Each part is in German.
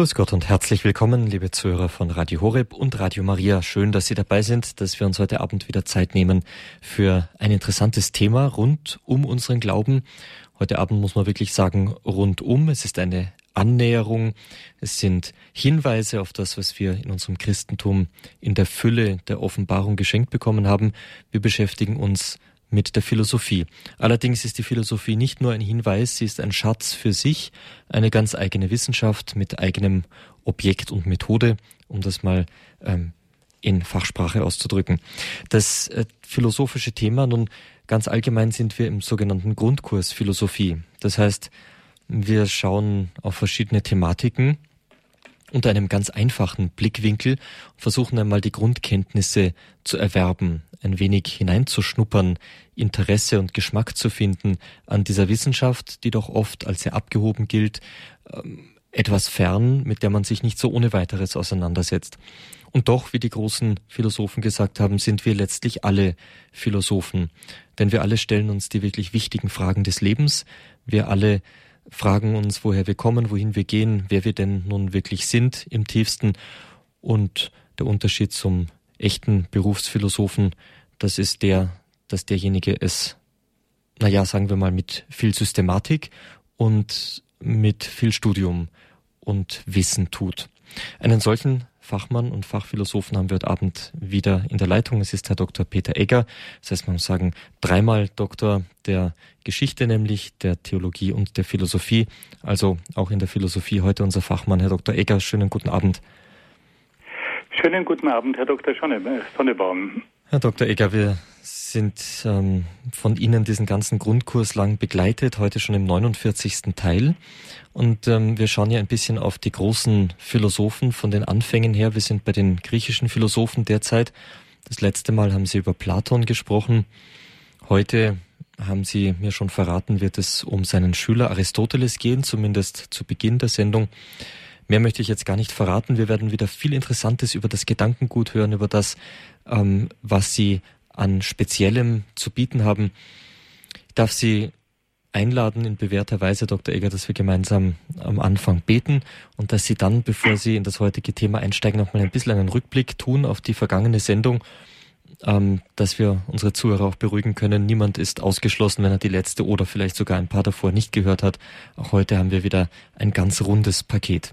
Grüß Gott und herzlich willkommen, liebe Zuhörer von Radio Horeb und Radio Maria. Schön, dass Sie dabei sind, dass wir uns heute Abend wieder Zeit nehmen für ein interessantes Thema rund um unseren Glauben. Heute Abend muss man wirklich sagen, rundum. Es ist eine Annäherung. Es sind Hinweise auf das, was wir in unserem Christentum in der Fülle der Offenbarung geschenkt bekommen haben. Wir beschäftigen uns mit der Philosophie. Allerdings ist die Philosophie nicht nur ein Hinweis, sie ist ein Schatz für sich, eine ganz eigene Wissenschaft mit eigenem Objekt und Methode, um das mal ähm, in Fachsprache auszudrücken. Das äh, philosophische Thema, nun ganz allgemein sind wir im sogenannten Grundkurs Philosophie. Das heißt, wir schauen auf verschiedene Thematiken unter einem ganz einfachen Blickwinkel und versuchen einmal die Grundkenntnisse zu erwerben, ein wenig hineinzuschnuppern, Interesse und Geschmack zu finden an dieser Wissenschaft, die doch oft als sehr abgehoben gilt, ähm, etwas fern, mit der man sich nicht so ohne weiteres auseinandersetzt. Und doch, wie die großen Philosophen gesagt haben, sind wir letztlich alle Philosophen. Denn wir alle stellen uns die wirklich wichtigen Fragen des Lebens. Wir alle fragen uns, woher wir kommen, wohin wir gehen, wer wir denn nun wirklich sind im tiefsten. Und der Unterschied zum echten Berufsphilosophen, das ist der, dass derjenige es, naja, sagen wir mal, mit viel Systematik und mit viel Studium und Wissen tut. Einen solchen Fachmann und Fachphilosophen haben wir heute Abend wieder in der Leitung. Es ist Herr Dr. Peter Egger. Das heißt, man muss sagen, dreimal Doktor der Geschichte, nämlich der Theologie und der Philosophie. Also auch in der Philosophie heute unser Fachmann, Herr Dr. Egger. Schönen guten Abend. Schönen guten Abend, Herr Dr. Sonnebaum. Herr Dr. Egger, wir sind ähm, von Ihnen diesen ganzen Grundkurs lang begleitet, heute schon im 49. Teil. Und ähm, wir schauen ja ein bisschen auf die großen Philosophen von den Anfängen her. Wir sind bei den griechischen Philosophen derzeit. Das letzte Mal haben Sie über Platon gesprochen. Heute haben Sie mir schon verraten, wird es um seinen Schüler Aristoteles gehen, zumindest zu Beginn der Sendung. Mehr möchte ich jetzt gar nicht verraten. Wir werden wieder viel Interessantes über das Gedankengut hören, über das, ähm, was Sie an Speziellem zu bieten haben. Ich darf Sie einladen in bewährter Weise, Dr. Egger, dass wir gemeinsam am Anfang beten und dass Sie dann, bevor Sie in das heutige Thema einsteigen, noch mal ein bisschen einen Rückblick tun auf die vergangene Sendung, ähm, dass wir unsere Zuhörer auch beruhigen können. Niemand ist ausgeschlossen, wenn er die letzte oder vielleicht sogar ein paar davor nicht gehört hat. Auch heute haben wir wieder ein ganz rundes Paket.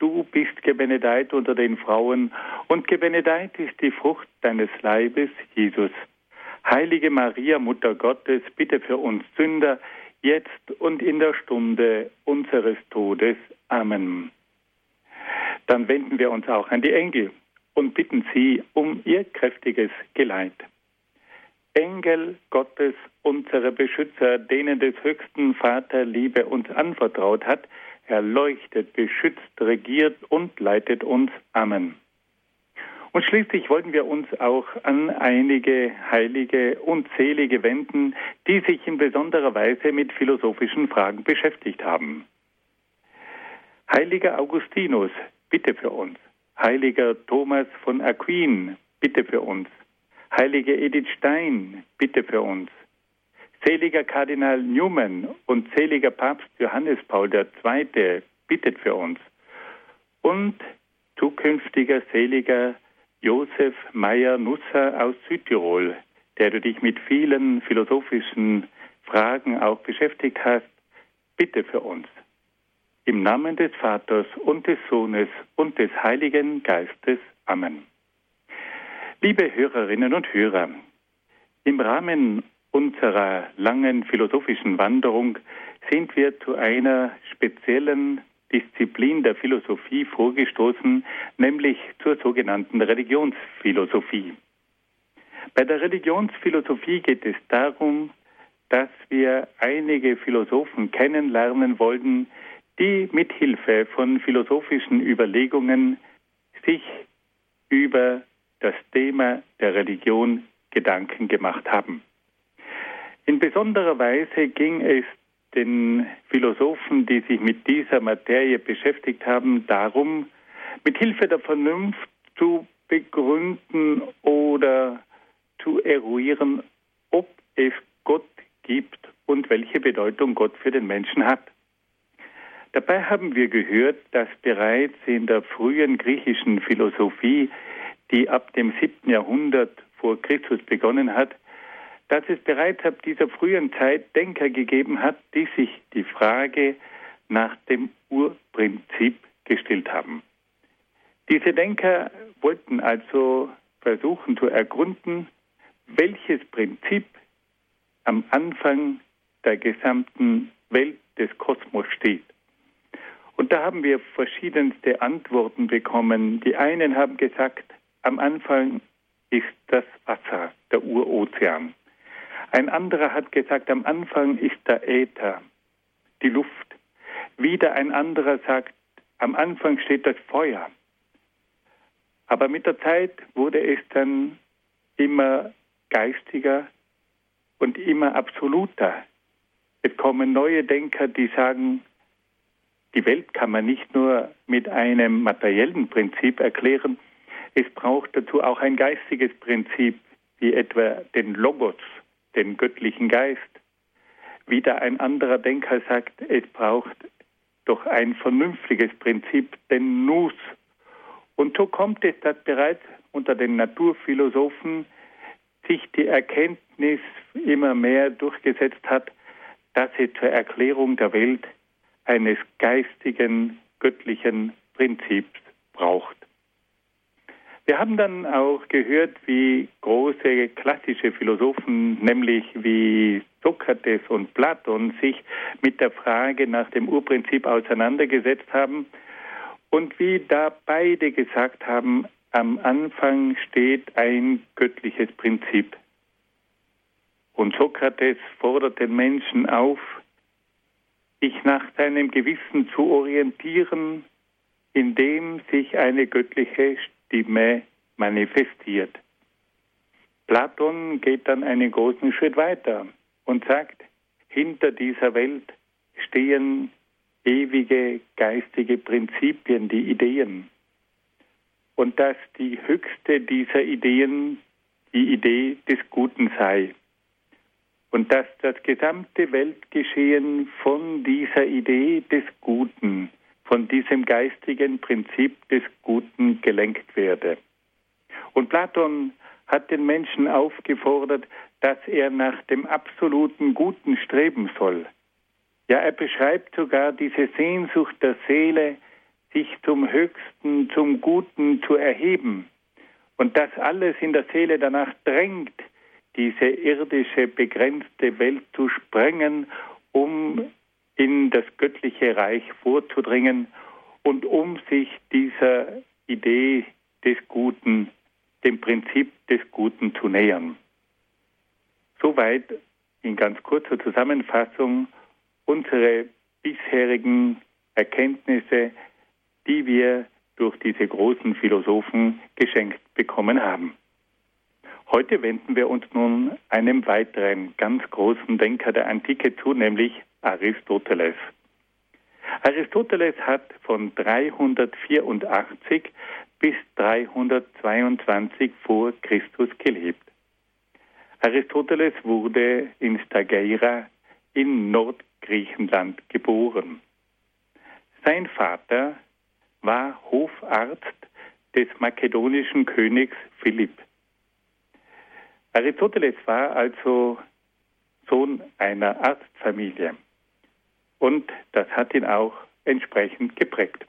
du bist gebenedeit unter den Frauen, und gebenedeit ist die Frucht deines Leibes, Jesus. Heilige Maria, Mutter Gottes, bitte für uns Sünder, jetzt und in der Stunde unseres Todes. Amen. Dann wenden wir uns auch an die Engel und bitten sie um ihr kräftiges Geleit. Engel Gottes, unsere Beschützer, denen des höchsten Vater Liebe uns anvertraut hat, erleuchtet, beschützt, regiert und leitet uns. Amen. Und schließlich wollten wir uns auch an einige Heilige und Selige wenden, die sich in besonderer Weise mit philosophischen Fragen beschäftigt haben. Heiliger Augustinus, bitte für uns. Heiliger Thomas von Aquin, bitte für uns. Heilige Edith Stein, bitte für uns. Seliger Kardinal Newman und seliger Papst Johannes Paul II. bittet für uns. Und zukünftiger seliger Josef Meyer-Nusser aus Südtirol, der du dich mit vielen philosophischen Fragen auch beschäftigt hast, bitte für uns. Im Namen des Vaters und des Sohnes und des Heiligen Geistes. Amen. Liebe Hörerinnen und Hörer, im Rahmen unserer langen philosophischen Wanderung sind wir zu einer speziellen Disziplin der Philosophie vorgestoßen, nämlich zur sogenannten Religionsphilosophie. Bei der Religionsphilosophie geht es darum, dass wir einige Philosophen kennenlernen wollen, die mithilfe von philosophischen Überlegungen sich über das Thema der Religion Gedanken gemacht haben. In besonderer Weise ging es den Philosophen, die sich mit dieser Materie beschäftigt haben, darum, mit Hilfe der Vernunft zu begründen oder zu eruieren, ob es Gott gibt und welche Bedeutung Gott für den Menschen hat. Dabei haben wir gehört, dass bereits in der frühen griechischen Philosophie, die ab dem 7. Jahrhundert vor Christus begonnen hat, dass es bereits ab dieser frühen Zeit Denker gegeben hat, die sich die Frage nach dem Urprinzip gestellt haben. Diese Denker wollten also versuchen zu ergründen, welches Prinzip am Anfang der gesamten Welt des Kosmos steht. Und da haben wir verschiedenste Antworten bekommen. Die einen haben gesagt, am Anfang ist das Wasser, der Urozean. Ein anderer hat gesagt, am Anfang ist der Äther, die Luft. Wieder ein anderer sagt, am Anfang steht das Feuer. Aber mit der Zeit wurde es dann immer geistiger und immer absoluter. Es kommen neue Denker, die sagen, die Welt kann man nicht nur mit einem materiellen Prinzip erklären, es braucht dazu auch ein geistiges Prinzip, wie etwa den Logos, den göttlichen Geist. Wieder ein anderer Denker sagt, es braucht doch ein vernünftiges Prinzip, den Nus. Und so kommt es, dass bereits unter den Naturphilosophen sich die Erkenntnis immer mehr durchgesetzt hat, dass sie zur Erklärung der Welt eines geistigen, göttlichen Prinzips braucht. Wir haben dann auch gehört, wie große klassische Philosophen, nämlich wie Sokrates und Platon, sich mit der Frage nach dem Urprinzip auseinandergesetzt haben und wie da beide gesagt haben, am Anfang steht ein göttliches Prinzip. Und Sokrates fordert den Menschen auf, sich nach seinem Gewissen zu orientieren, indem sich eine göttliche Stimme manifestiert. Platon geht dann einen großen Schritt weiter und sagt, hinter dieser Welt stehen ewige geistige Prinzipien, die Ideen. Und dass die höchste dieser Ideen die Idee des Guten sei. Und dass das gesamte Weltgeschehen von dieser Idee des Guten von diesem geistigen Prinzip des Guten gelenkt werde. Und Platon hat den Menschen aufgefordert, dass er nach dem absoluten Guten streben soll. Ja, er beschreibt sogar diese Sehnsucht der Seele, sich zum Höchsten, zum Guten zu erheben. Und dass alles in der Seele danach drängt, diese irdische, begrenzte Welt zu sprengen, um in das göttliche Reich vorzudringen und um sich dieser Idee des Guten, dem Prinzip des Guten zu nähern. Soweit in ganz kurzer Zusammenfassung unsere bisherigen Erkenntnisse, die wir durch diese großen Philosophen geschenkt bekommen haben. Heute wenden wir uns nun einem weiteren ganz großen Denker der Antike zu, nämlich Aristoteles. Aristoteles hat von 384 bis 322 vor Christus gelebt. Aristoteles wurde in Stageira in Nordgriechenland geboren. Sein Vater war Hofarzt des makedonischen Königs Philipp. Aristoteles war also Sohn einer Arztfamilie. Und das hat ihn auch entsprechend geprägt.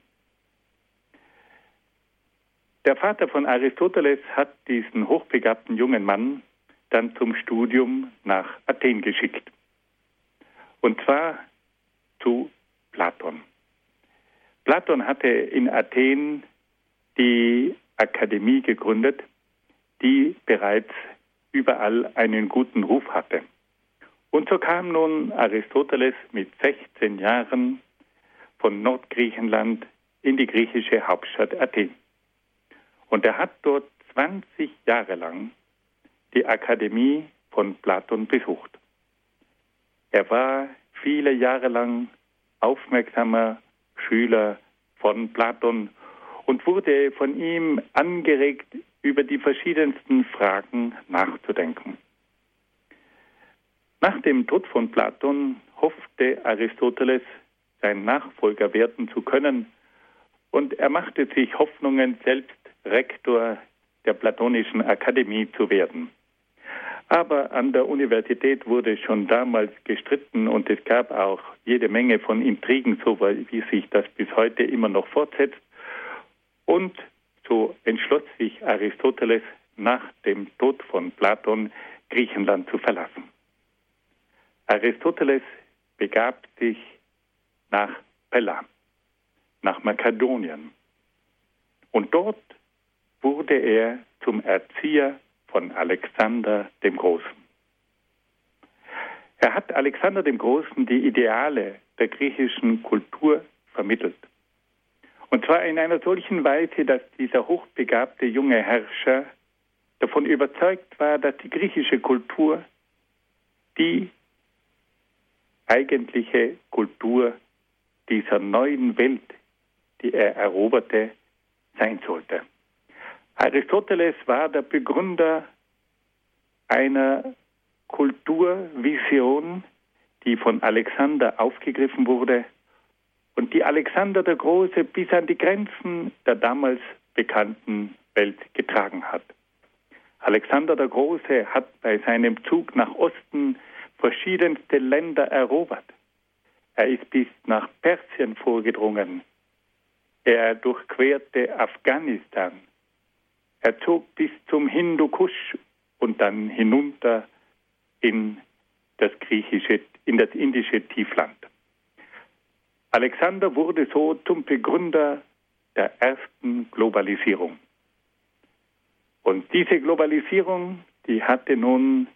Der Vater von Aristoteles hat diesen hochbegabten jungen Mann dann zum Studium nach Athen geschickt. Und zwar zu Platon. Platon hatte in Athen die Akademie gegründet, die bereits überall einen guten Ruf hatte. Und so kam nun Aristoteles mit 16 Jahren von Nordgriechenland in die griechische Hauptstadt Athen. Und er hat dort 20 Jahre lang die Akademie von Platon besucht. Er war viele Jahre lang aufmerksamer Schüler von Platon und wurde von ihm angeregt, über die verschiedensten Fragen nachzudenken. Nach dem Tod von Platon hoffte Aristoteles, sein Nachfolger werden zu können, und er machte sich Hoffnungen, selbst Rektor der Platonischen Akademie zu werden. Aber an der Universität wurde schon damals gestritten und es gab auch jede Menge von Intrigen, so wie sich das bis heute immer noch fortsetzt. Und so entschloss sich Aristoteles nach dem Tod von Platon Griechenland zu verlassen. Aristoteles begab sich nach Pella, nach Makedonien. Und dort wurde er zum Erzieher von Alexander dem Großen. Er hat Alexander dem Großen die Ideale der griechischen Kultur vermittelt. Und zwar in einer solchen Weise, dass dieser hochbegabte junge Herrscher davon überzeugt war, dass die griechische Kultur die eigentliche Kultur dieser neuen Welt, die er eroberte, sein sollte. Aristoteles war der Begründer einer Kulturvision, die von Alexander aufgegriffen wurde und die Alexander der Große bis an die Grenzen der damals bekannten Welt getragen hat. Alexander der Große hat bei seinem Zug nach Osten verschiedenste Länder erobert. Er ist bis nach Persien vorgedrungen. Er durchquerte Afghanistan. Er zog bis zum Hindukusch und dann hinunter in das griechische, in das indische Tiefland. Alexander wurde so zum Begründer der ersten Globalisierung. Und diese Globalisierung, die hatte nun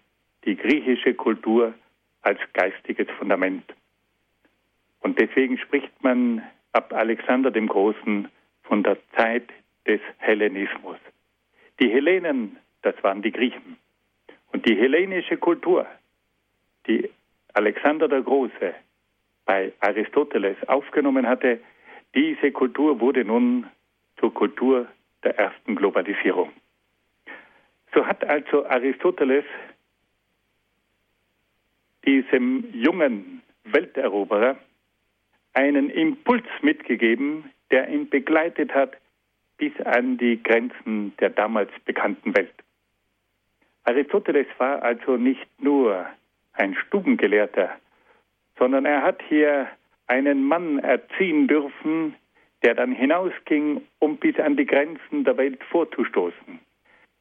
die griechische Kultur als geistiges Fundament. Und deswegen spricht man ab Alexander dem Großen von der Zeit des Hellenismus. Die Hellenen, das waren die Griechen. Und die hellenische Kultur, die Alexander der Große bei Aristoteles aufgenommen hatte, diese Kultur wurde nun zur Kultur der ersten Globalisierung. So hat also Aristoteles diesem jungen Welteroberer einen Impuls mitgegeben, der ihn begleitet hat bis an die Grenzen der damals bekannten Welt. Aristoteles war also nicht nur ein Stubengelehrter, sondern er hat hier einen Mann erziehen dürfen, der dann hinausging, um bis an die Grenzen der Welt vorzustoßen.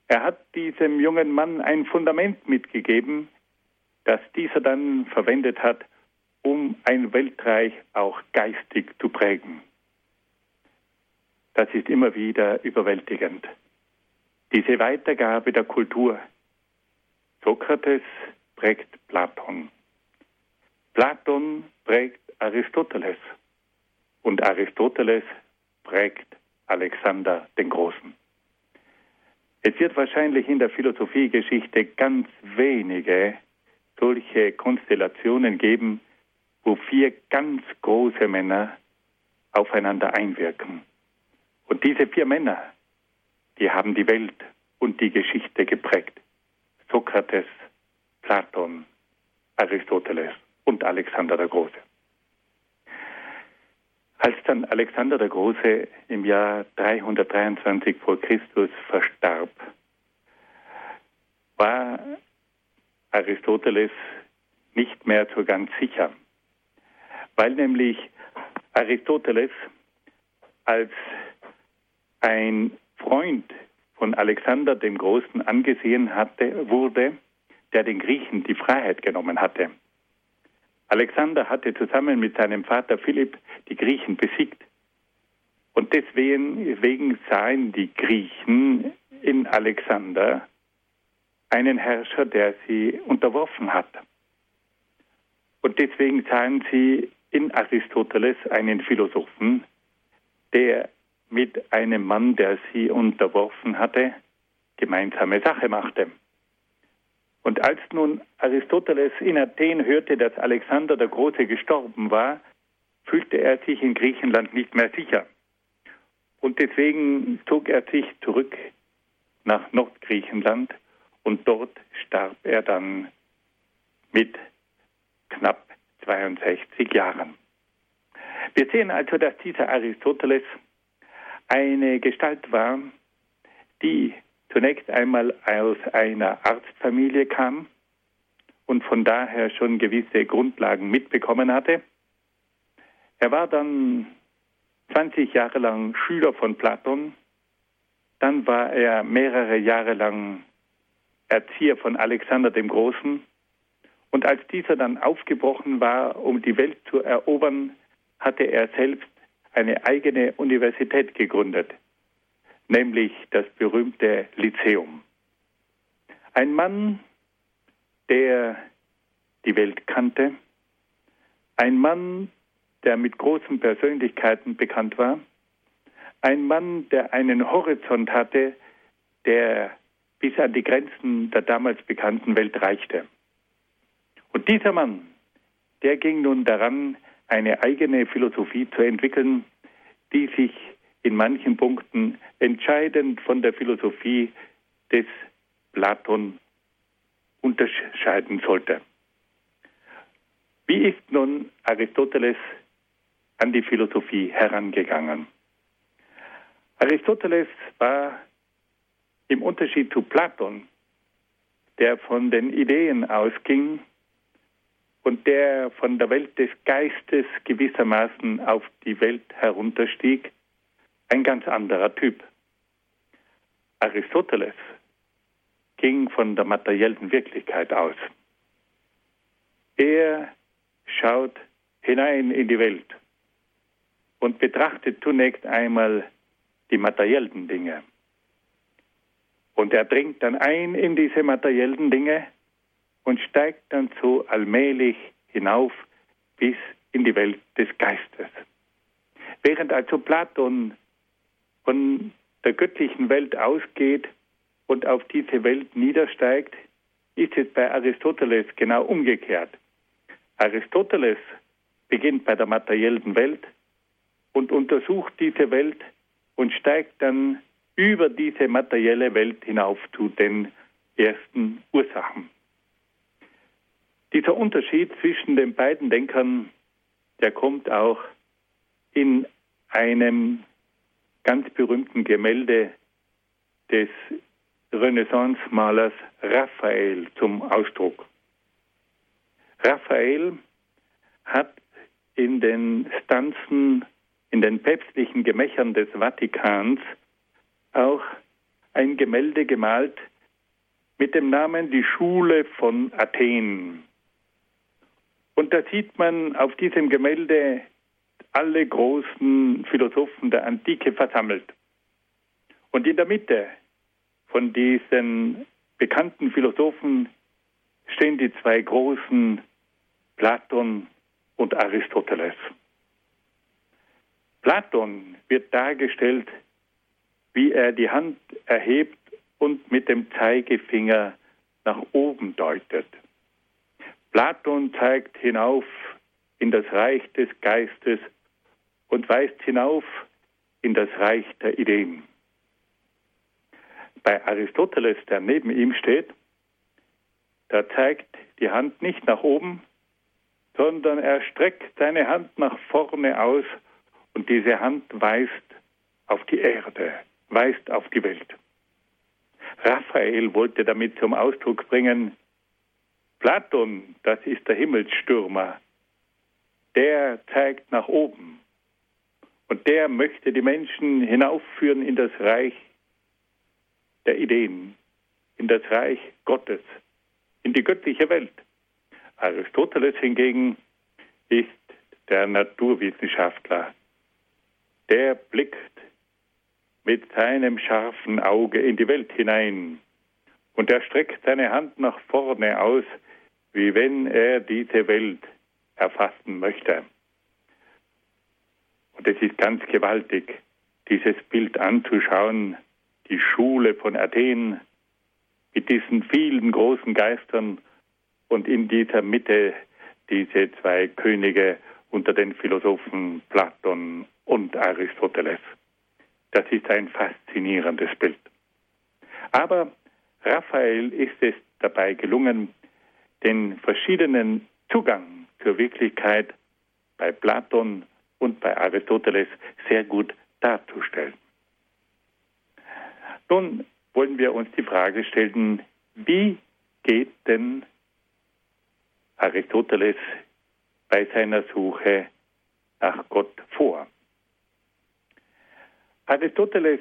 Er hat diesem jungen Mann ein Fundament mitgegeben, das dieser dann verwendet hat, um ein Weltreich auch geistig zu prägen. Das ist immer wieder überwältigend. Diese Weitergabe der Kultur, Sokrates prägt Platon. Platon prägt Aristoteles und Aristoteles prägt Alexander den Großen. Es wird wahrscheinlich in der Philosophiegeschichte ganz wenige solche Konstellationen geben, wo vier ganz große Männer aufeinander einwirken. Und diese vier Männer, die haben die Welt und die Geschichte geprägt. Sokrates, Platon, Aristoteles und Alexander der Große. Als dann Alexander der Große im Jahr 323 vor Christus verstarb, war Aristoteles nicht mehr so ganz sicher, weil nämlich Aristoteles als ein Freund von Alexander dem Großen angesehen hatte, wurde, der den Griechen die Freiheit genommen hatte. Alexander hatte zusammen mit seinem Vater Philipp die Griechen besiegt. Und deswegen sahen die Griechen in Alexander einen Herrscher, der sie unterworfen hat. Und deswegen sahen sie in Aristoteles einen Philosophen, der mit einem Mann, der sie unterworfen hatte, gemeinsame Sache machte. Und als nun Aristoteles in Athen hörte, dass Alexander der Große gestorben war, fühlte er sich in Griechenland nicht mehr sicher. Und deswegen zog er sich zurück nach Nordgriechenland und dort starb er dann mit knapp 62 Jahren. Wir sehen also, dass dieser Aristoteles eine Gestalt war, die zunächst einmal aus einer Arztfamilie kam und von daher schon gewisse Grundlagen mitbekommen hatte. Er war dann 20 Jahre lang Schüler von Platon, dann war er mehrere Jahre lang Erzieher von Alexander dem Großen. Und als dieser dann aufgebrochen war, um die Welt zu erobern, hatte er selbst eine eigene Universität gegründet, nämlich das berühmte Lyzeum. Ein Mann, der die Welt kannte, ein Mann, der mit großen Persönlichkeiten bekannt war, ein Mann, der einen Horizont hatte, der bis an die Grenzen der damals bekannten Welt reichte. Und dieser Mann, der ging nun daran, eine eigene Philosophie zu entwickeln, die sich in manchen Punkten entscheidend von der Philosophie des Platon unterscheiden sollte. Wie ist nun Aristoteles an die Philosophie herangegangen? Aristoteles war im Unterschied zu Platon, der von den Ideen ausging, und der von der Welt des Geistes gewissermaßen auf die Welt herunterstieg, ein ganz anderer Typ. Aristoteles ging von der materiellen Wirklichkeit aus. Er schaut hinein in die Welt und betrachtet zunächst einmal die materiellen Dinge. Und er dringt dann ein in diese materiellen Dinge und steigt dann so allmählich hinauf bis in die Welt des Geistes. Während also Platon von der göttlichen Welt ausgeht und auf diese Welt niedersteigt, ist es bei Aristoteles genau umgekehrt. Aristoteles beginnt bei der materiellen Welt und untersucht diese Welt und steigt dann über diese materielle Welt hinauf zu den ersten Ursachen. Dieser Unterschied zwischen den beiden Denkern, der kommt auch in einem ganz berühmten Gemälde des Renaissance-Malers Raphael zum Ausdruck. Raphael hat in den Stanzen, in den päpstlichen Gemächern des Vatikans auch ein Gemälde gemalt mit dem Namen Die Schule von Athen. Und da sieht man auf diesem Gemälde alle großen Philosophen der Antike versammelt. Und in der Mitte von diesen bekannten Philosophen stehen die zwei großen, Platon und Aristoteles. Platon wird dargestellt, wie er die Hand erhebt und mit dem Zeigefinger nach oben deutet. Platon zeigt hinauf in das Reich des Geistes und weist hinauf in das Reich der Ideen. Bei Aristoteles, der neben ihm steht, da zeigt die Hand nicht nach oben, sondern er streckt seine Hand nach vorne aus und diese Hand weist auf die Erde, weist auf die Welt. Raphael wollte damit zum Ausdruck bringen, Platon, das ist der Himmelsstürmer, der zeigt nach oben Und der möchte die Menschen hinaufführen in das Reich der Ideen, in das Reich Gottes, in die göttliche Welt. Aristoteles hingegen ist der Naturwissenschaftler. Der blickt mit seinem scharfen Auge in die Welt hinein und er streckt seine Hand nach vorne aus, wie wenn er diese Welt erfassen möchte. Und es ist ganz gewaltig, dieses Bild anzuschauen, die Schule von Athen mit diesen vielen großen Geistern und in dieser Mitte diese zwei Könige unter den Philosophen Platon und Aristoteles. Das ist ein faszinierendes Bild. Aber Raphael ist es dabei gelungen, den verschiedenen Zugang zur Wirklichkeit bei Platon und bei Aristoteles sehr gut darzustellen. Nun wollen wir uns die Frage stellen, wie geht denn Aristoteles bei seiner Suche nach Gott vor? Aristoteles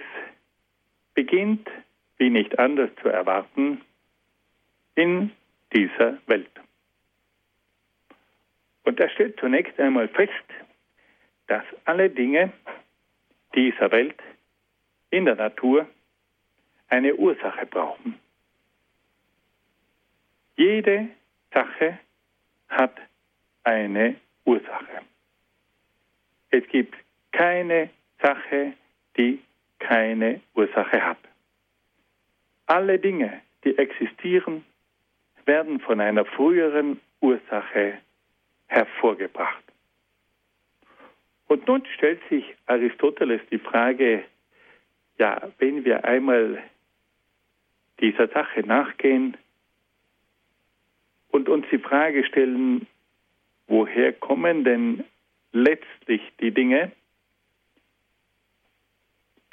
beginnt, wie nicht anders zu erwarten, in dieser Welt. Und er stellt zunächst einmal fest, dass alle Dinge dieser Welt in der Natur eine Ursache brauchen. Jede Sache hat eine Ursache. Es gibt keine Sache, die keine Ursache hat. Alle Dinge, die existieren, werden von einer früheren Ursache hervorgebracht. Und nun stellt sich Aristoteles die Frage, ja, wenn wir einmal dieser Sache nachgehen und uns die Frage stellen, woher kommen denn letztlich die Dinge,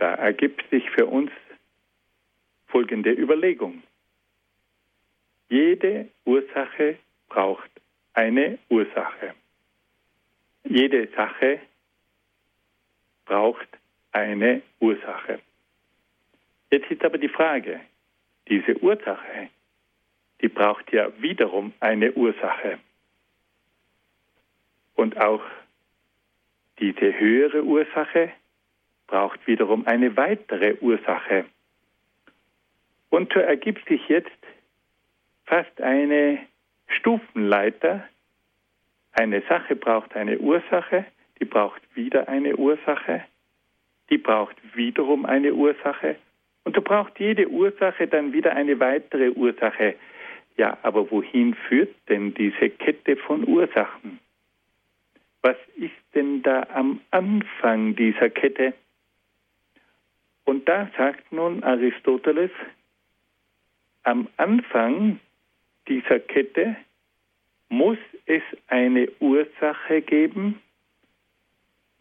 da ergibt sich für uns folgende Überlegung. Jede Ursache braucht eine Ursache. Jede Sache braucht eine Ursache. Jetzt ist aber die Frage, diese Ursache, die braucht ja wiederum eine Ursache. Und auch diese höhere Ursache braucht wiederum eine weitere Ursache. Und so ergibt sich jetzt fast eine Stufenleiter. Eine Sache braucht eine Ursache, die braucht wieder eine Ursache, die braucht wiederum eine Ursache und so braucht jede Ursache dann wieder eine weitere Ursache. Ja, aber wohin führt denn diese Kette von Ursachen? Was ist denn da am Anfang dieser Kette? Und da sagt nun Aristoteles, am Anfang dieser Kette muss es eine Ursache geben,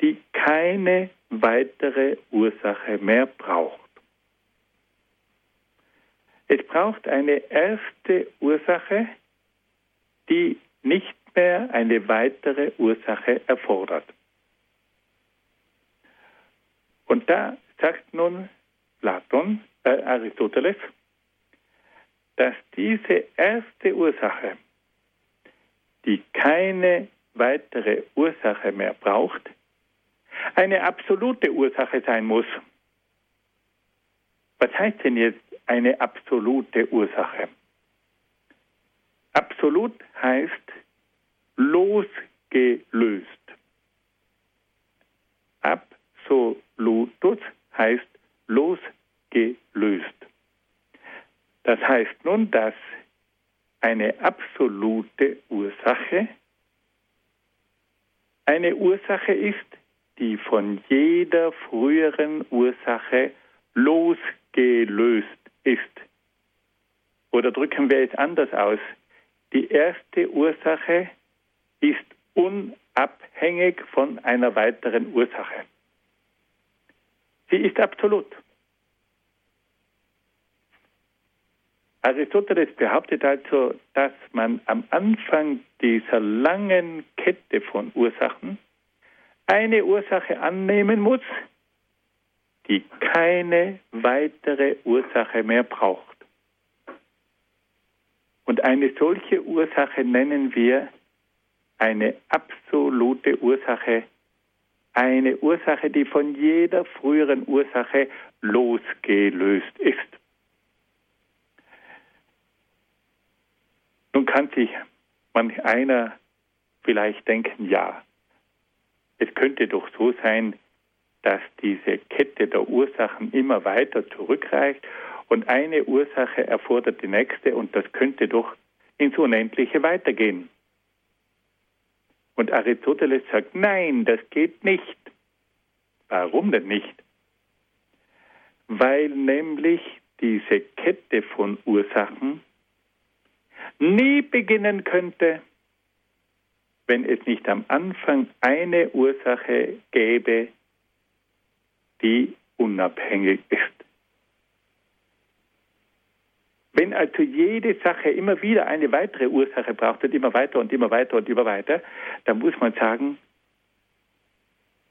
die keine weitere Ursache mehr braucht. Es braucht eine erste Ursache, die nicht mehr eine weitere Ursache erfordert. Und da sagt nun Platon, äh, Aristoteles, dass diese erste Ursache, die keine weitere Ursache mehr braucht, eine absolute Ursache sein muss. Was heißt denn jetzt eine absolute Ursache. Absolut heißt losgelöst. Absolutus heißt losgelöst. Das heißt nun, dass eine absolute Ursache eine Ursache ist, die von jeder früheren Ursache losgelöst ist. Oder drücken wir es anders aus. Die erste Ursache ist unabhängig von einer weiteren Ursache. Sie ist absolut. Aristoteles behauptet also, dass man am Anfang dieser langen Kette von Ursachen eine Ursache annehmen muss, die keine weitere Ursache mehr braucht. Und eine solche Ursache nennen wir eine absolute Ursache, eine Ursache, die von jeder früheren Ursache losgelöst ist. Nun kann sich manch einer vielleicht denken, ja, es könnte doch so sein, dass diese Kette der Ursachen immer weiter zurückreicht und eine Ursache erfordert die nächste und das könnte doch ins Unendliche weitergehen. Und Aristoteles sagt, nein, das geht nicht. Warum denn nicht? Weil nämlich diese Kette von Ursachen nie beginnen könnte, wenn es nicht am Anfang eine Ursache gäbe, die unabhängig ist. Wenn also jede Sache immer wieder eine weitere Ursache braucht und immer weiter und immer weiter und immer weiter, dann muss man sagen,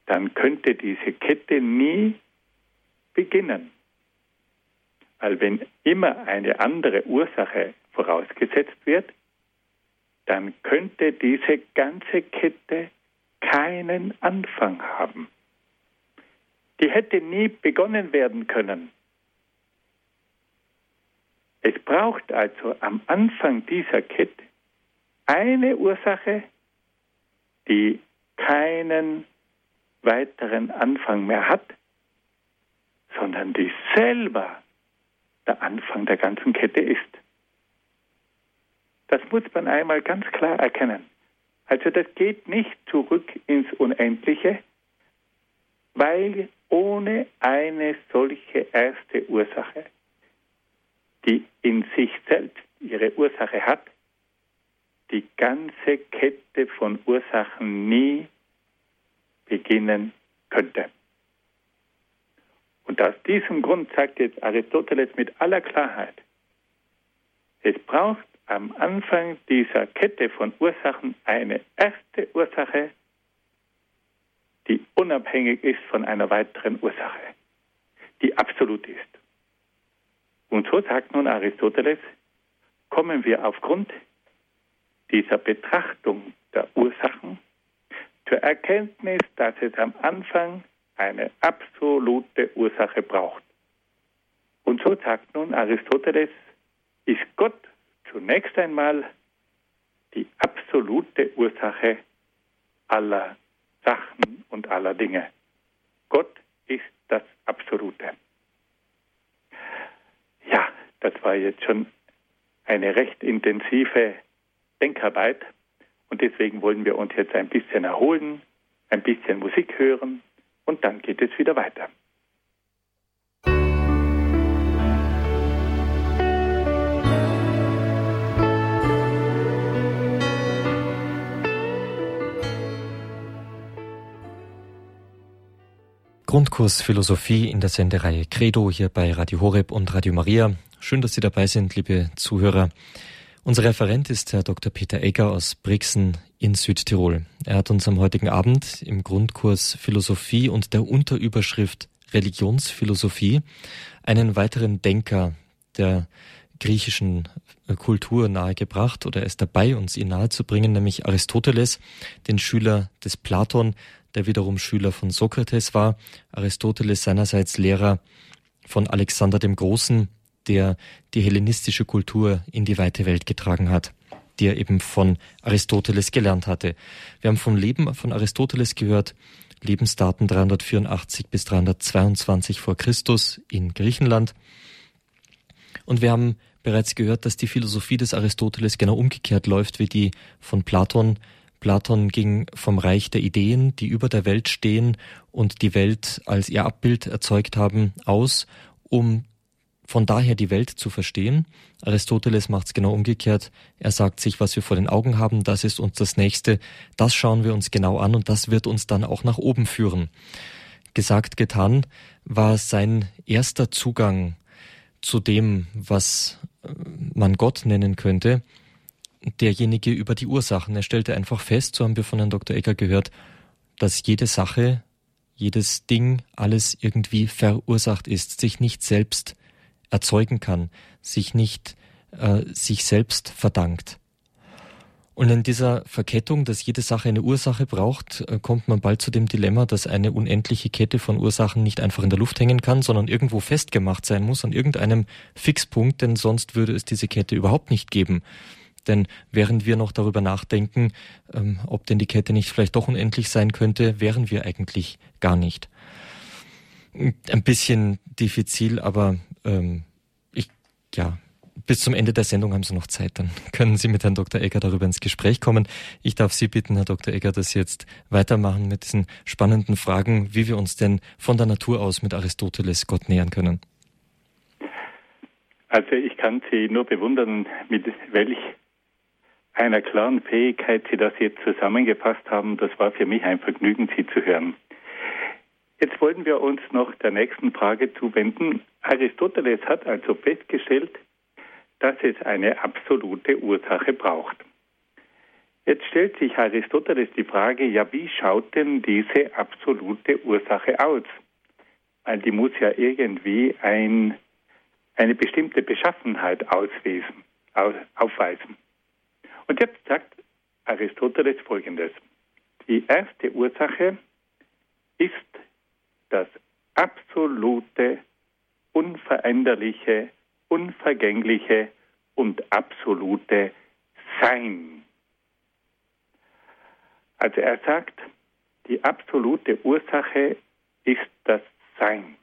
dann könnte diese Kette nie beginnen. Weil wenn immer eine andere Ursache vorausgesetzt wird, dann könnte diese ganze Kette keinen Anfang haben. Die hätte nie begonnen werden können. Es braucht also am Anfang dieser Kette eine Ursache, die keinen weiteren Anfang mehr hat, sondern die selber der Anfang der ganzen Kette ist. Das muss man einmal ganz klar erkennen. Also das geht nicht zurück ins Unendliche, weil ohne eine solche erste Ursache die in sich selbst ihre Ursache hat, die ganze Kette von Ursachen nie beginnen könnte. Und aus diesem Grund sagt jetzt Aristoteles mit aller Klarheit, es braucht am Anfang dieser Kette von Ursachen eine erste Ursache, die unabhängig ist von einer weiteren Ursache, die absolut ist. Und so sagt nun Aristoteles, kommen wir aufgrund dieser Betrachtung der Ursachen zur Erkenntnis, dass es am Anfang eine absolute Ursache braucht. Und so sagt nun Aristoteles, ist Gott zunächst einmal die absolute Ursache aller Sachen und aller Dinge. Gott ist das Absolute. Das war jetzt schon eine recht intensive Denkarbeit und deswegen wollen wir uns jetzt ein bisschen erholen, ein bisschen Musik hören und dann geht es wieder weiter. Grundkurs Philosophie in der Sendereihe Credo hier bei Radio Horeb und Radio Maria. Schön, dass Sie dabei sind, liebe Zuhörer. Unser Referent ist Herr Dr. Peter Egger aus Brixen in Südtirol. Er hat uns am heutigen Abend im Grundkurs Philosophie und der Unterüberschrift Religionsphilosophie einen weiteren Denker der griechischen Kultur nahegebracht oder er ist dabei, uns ihn nahezubringen, nämlich Aristoteles, den Schüler des Platon, der wiederum Schüler von Sokrates war, Aristoteles seinerseits Lehrer von Alexander dem Großen, der die hellenistische Kultur in die weite Welt getragen hat, die er eben von Aristoteles gelernt hatte. Wir haben vom Leben von Aristoteles gehört, Lebensdaten 384 bis 322 vor Christus in Griechenland. Und wir haben bereits gehört, dass die Philosophie des Aristoteles genau umgekehrt läuft wie die von Platon, Platon ging vom Reich der Ideen, die über der Welt stehen und die Welt als ihr Abbild erzeugt haben, aus, um von daher die Welt zu verstehen. Aristoteles macht es genau umgekehrt. Er sagt sich, was wir vor den Augen haben, das ist uns das Nächste. Das schauen wir uns genau an und das wird uns dann auch nach oben führen. Gesagt, getan war sein erster Zugang zu dem, was man Gott nennen könnte, derjenige über die Ursachen. Er stellte einfach fest, so haben wir von Herrn Dr. Ecker gehört, dass jede Sache, jedes Ding, alles irgendwie verursacht ist, sich nicht selbst erzeugen kann, sich nicht äh, sich selbst verdankt. Und in dieser Verkettung, dass jede Sache eine Ursache braucht, äh, kommt man bald zu dem Dilemma, dass eine unendliche Kette von Ursachen nicht einfach in der Luft hängen kann, sondern irgendwo festgemacht sein muss an irgendeinem Fixpunkt, denn sonst würde es diese Kette überhaupt nicht geben. Denn während wir noch darüber nachdenken, ähm, ob denn die Kette nicht vielleicht doch unendlich sein könnte, wären wir eigentlich gar nicht. Ein bisschen diffizil, aber ähm, ich, ja, bis zum Ende der Sendung haben Sie noch Zeit, dann können Sie mit Herrn Dr. Egger darüber ins Gespräch kommen. Ich darf Sie bitten, Herr Dr. Egger, dass Sie jetzt weitermachen mit diesen spannenden Fragen, wie wir uns denn von der Natur aus mit Aristoteles Gott nähern können. Also ich kann Sie nur bewundern, mit welch einer klaren Fähigkeit Sie das jetzt zusammengefasst haben. Das war für mich ein Vergnügen, Sie zu hören. Jetzt wollen wir uns noch der nächsten Frage zuwenden. Aristoteles hat also festgestellt, dass es eine absolute Ursache braucht. Jetzt stellt sich Aristoteles die Frage, ja, wie schaut denn diese absolute Ursache aus? Weil die muss ja irgendwie ein, eine bestimmte Beschaffenheit auswesen, aufweisen. Und jetzt sagt Aristoteles Folgendes. Die erste Ursache ist das absolute, unveränderliche unvergängliche und absolute Sein. Also er sagt, die absolute Ursache ist das Sein.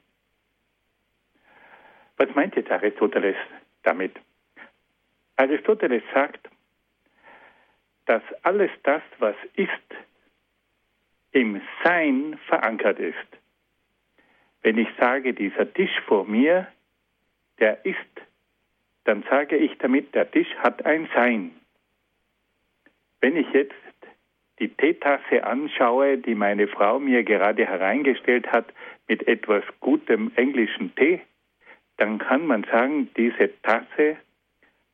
Was meint jetzt Aristoteles damit? Aristoteles sagt, dass alles das, was ist, im Sein verankert ist. Wenn ich sage, dieser Tisch vor mir der ist, dann sage ich damit, der Tisch hat ein Sein. Wenn ich jetzt die Teetasse anschaue, die meine Frau mir gerade hereingestellt hat mit etwas gutem englischen Tee, dann kann man sagen, diese Tasse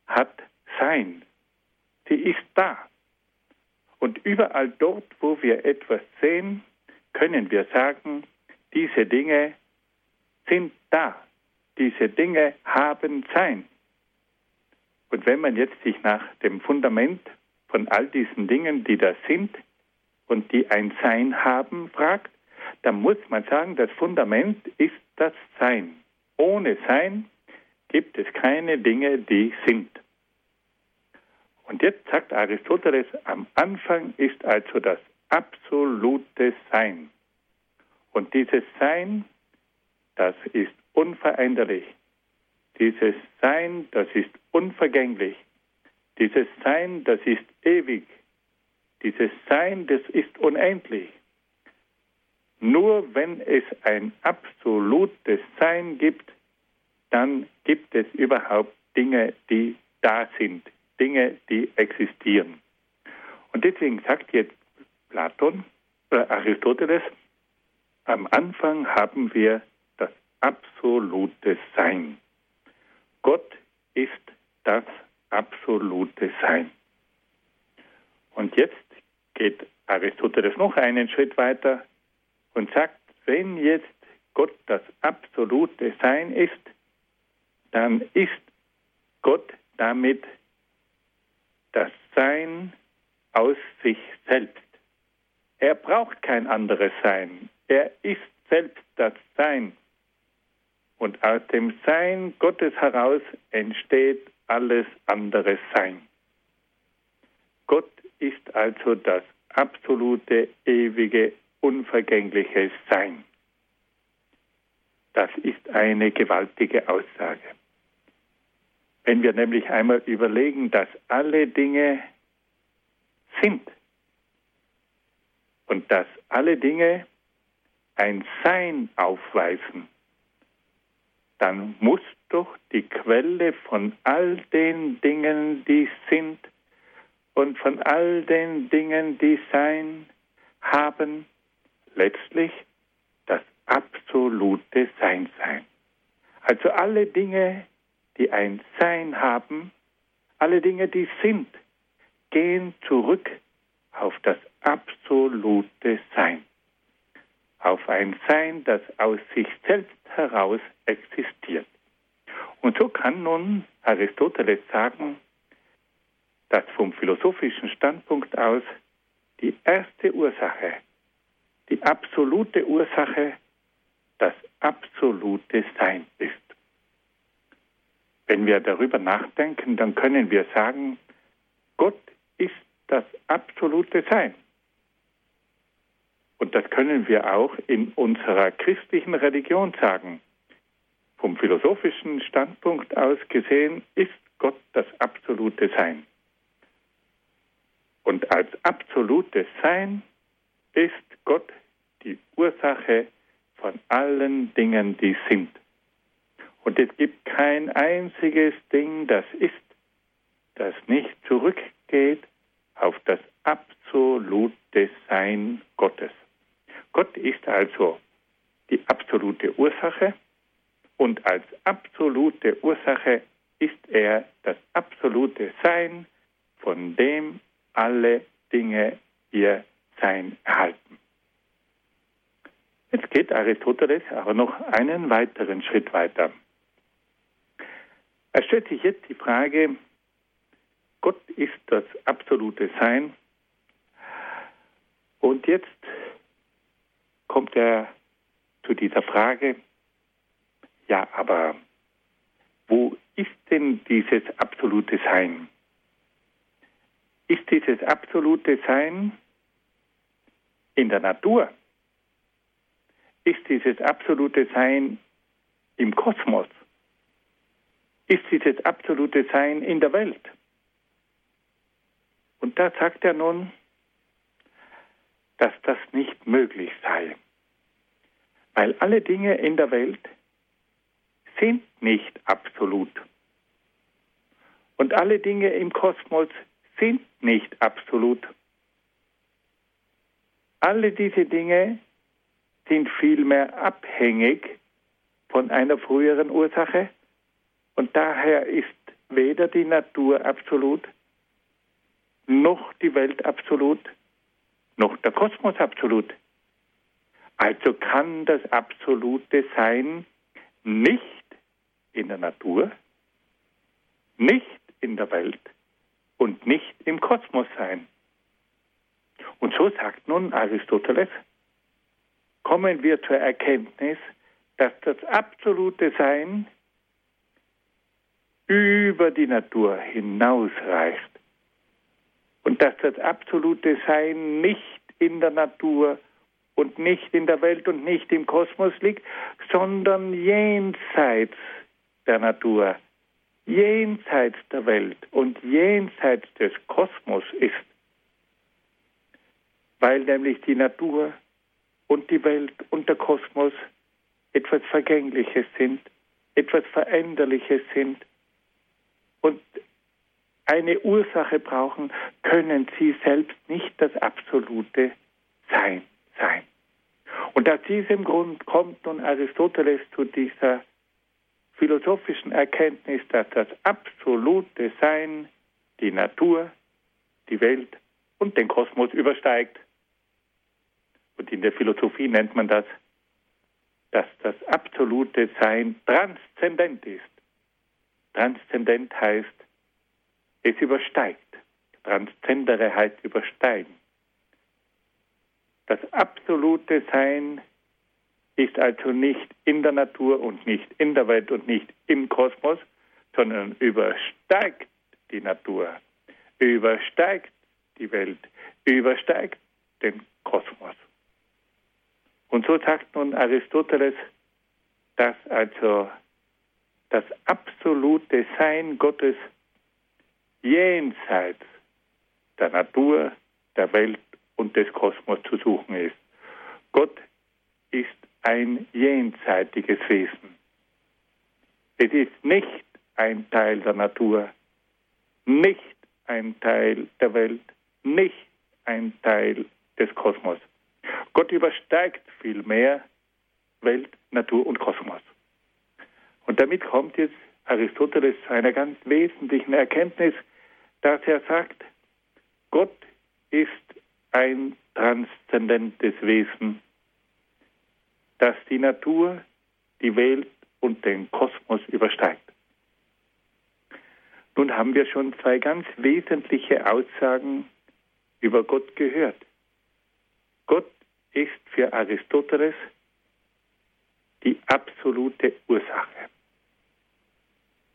hat Sein. Sie ist da. Und überall dort, wo wir etwas sehen, können wir sagen, diese Dinge sind da diese Dinge haben Sein. Und wenn man jetzt sich nach dem Fundament von all diesen Dingen, die da sind und die ein Sein haben, fragt, dann muss man sagen, das Fundament ist das Sein. Ohne Sein gibt es keine Dinge, die sind. Und jetzt sagt Aristoteles, am Anfang ist also das absolute Sein. Und dieses Sein, das ist unveränderlich. Dieses Sein, das ist unvergänglich. Dieses Sein, das ist ewig. Dieses Sein, das ist unendlich. Nur wenn es ein absolutes Sein gibt, dann gibt es überhaupt Dinge, die da sind, Dinge, die existieren. Und deswegen sagt jetzt Platon, äh Aristoteles, am Anfang haben wir absolute Sein. Gott ist das absolute Sein. Und jetzt geht Aristoteles noch einen Schritt weiter und sagt, wenn jetzt Gott das absolute Sein ist, dann ist Gott damit das Sein aus sich selbst. Er braucht kein anderes Sein. Er ist selbst das Sein. Und aus dem Sein Gottes heraus entsteht alles andere Sein. Gott ist also das absolute, ewige, unvergängliche Sein. Das ist eine gewaltige Aussage. Wenn wir nämlich einmal überlegen, dass alle Dinge sind und dass alle Dinge ein Sein aufweisen, dann muss doch die Quelle von all den Dingen, die sind und von all den Dingen, die sein, haben, letztlich das absolute Sein sein. Also alle Dinge, die ein Sein haben, alle Dinge, die sind, gehen zurück auf das absolute Sein. auf ein Sein, das aus sich selbst heraus existiert. Und so kann nun Aristoteles sagen, dass vom philosophischen Standpunkt aus die erste Ursache, die absolute Ursache, das absolute Sein ist. Wenn wir darüber nachdenken, dann können wir sagen, Gott ist das absolute Sein. Und das können wir auch in unserer christlichen Religion sagen. Vom philosophischen Standpunkt aus gesehen ist Gott das absolute Sein. Und als absolutes Sein ist Gott die Ursache von allen Dingen, die sind. Und es gibt kein einziges Ding, das ist, das nicht zurückgeht auf das absolute Sein Gottes. Gott ist also die absolute Ursache und als absolute Ursache ist er das absolute Sein, von dem alle Dinge ihr Sein erhalten. Jetzt geht Aristoteles aber noch einen weiteren Schritt weiter. Er stellt sich jetzt die Frage, Gott ist das absolute Sein und jetzt kommt er zu dieser Frage, ja, aber wo ist denn dieses absolute Sein? Ist dieses absolute Sein in der Natur? Ist dieses absolute Sein im Kosmos? Ist dieses absolute Sein in der Welt? Und da sagt er nun, dass das nicht möglich sei, weil alle Dinge in der Welt sind nicht absolut. Und alle Dinge im Kosmos sind nicht absolut. Alle diese Dinge sind vielmehr abhängig von einer früheren Ursache und daher ist weder die Natur absolut, noch die Welt absolut, noch der Kosmos absolut. Also kann das absolute Sein nicht in der Natur, nicht in der Welt und nicht im Kosmos sein. Und so sagt nun Aristoteles, kommen wir zur Erkenntnis, dass das absolute Sein über die Natur hinausreicht und dass das absolute Sein nicht in der Natur und nicht in der Welt und nicht im Kosmos liegt, sondern jenseits der Natur, jenseits der Welt und jenseits des Kosmos ist, weil nämlich die Natur und die Welt und der Kosmos etwas Vergängliches sind, etwas Veränderliches sind und eine Ursache brauchen, können sie selbst nicht das absolute Sein sein. Und aus diesem Grund kommt nun Aristoteles zu dieser philosophischen Erkenntnis, dass das absolute Sein die Natur, die Welt und den Kosmos übersteigt. Und in der Philosophie nennt man das, dass das absolute Sein transzendent ist. Transzendent heißt, es übersteigt. Transzendere heißt übersteigen. Das absolute Sein ist also nicht in der Natur und nicht in der Welt und nicht im Kosmos, sondern übersteigt die Natur, übersteigt die Welt, übersteigt den Kosmos. Und so sagt nun Aristoteles, dass also das absolute Sein Gottes jenseits der Natur, der Welt und des Kosmos zu suchen ist. Gott ist ein jenseitiges Wesen. Es ist nicht ein Teil der Natur, nicht ein Teil der Welt, nicht ein Teil des Kosmos. Gott übersteigt vielmehr Welt, Natur und Kosmos. Und damit kommt jetzt Aristoteles zu einer ganz wesentlichen Erkenntnis, dass er sagt, Gott ist ein transzendentes Wesen. Das die Natur, die Welt und den Kosmos übersteigt. Nun haben wir schon zwei ganz wesentliche Aussagen über Gott gehört. Gott ist für Aristoteles die absolute Ursache.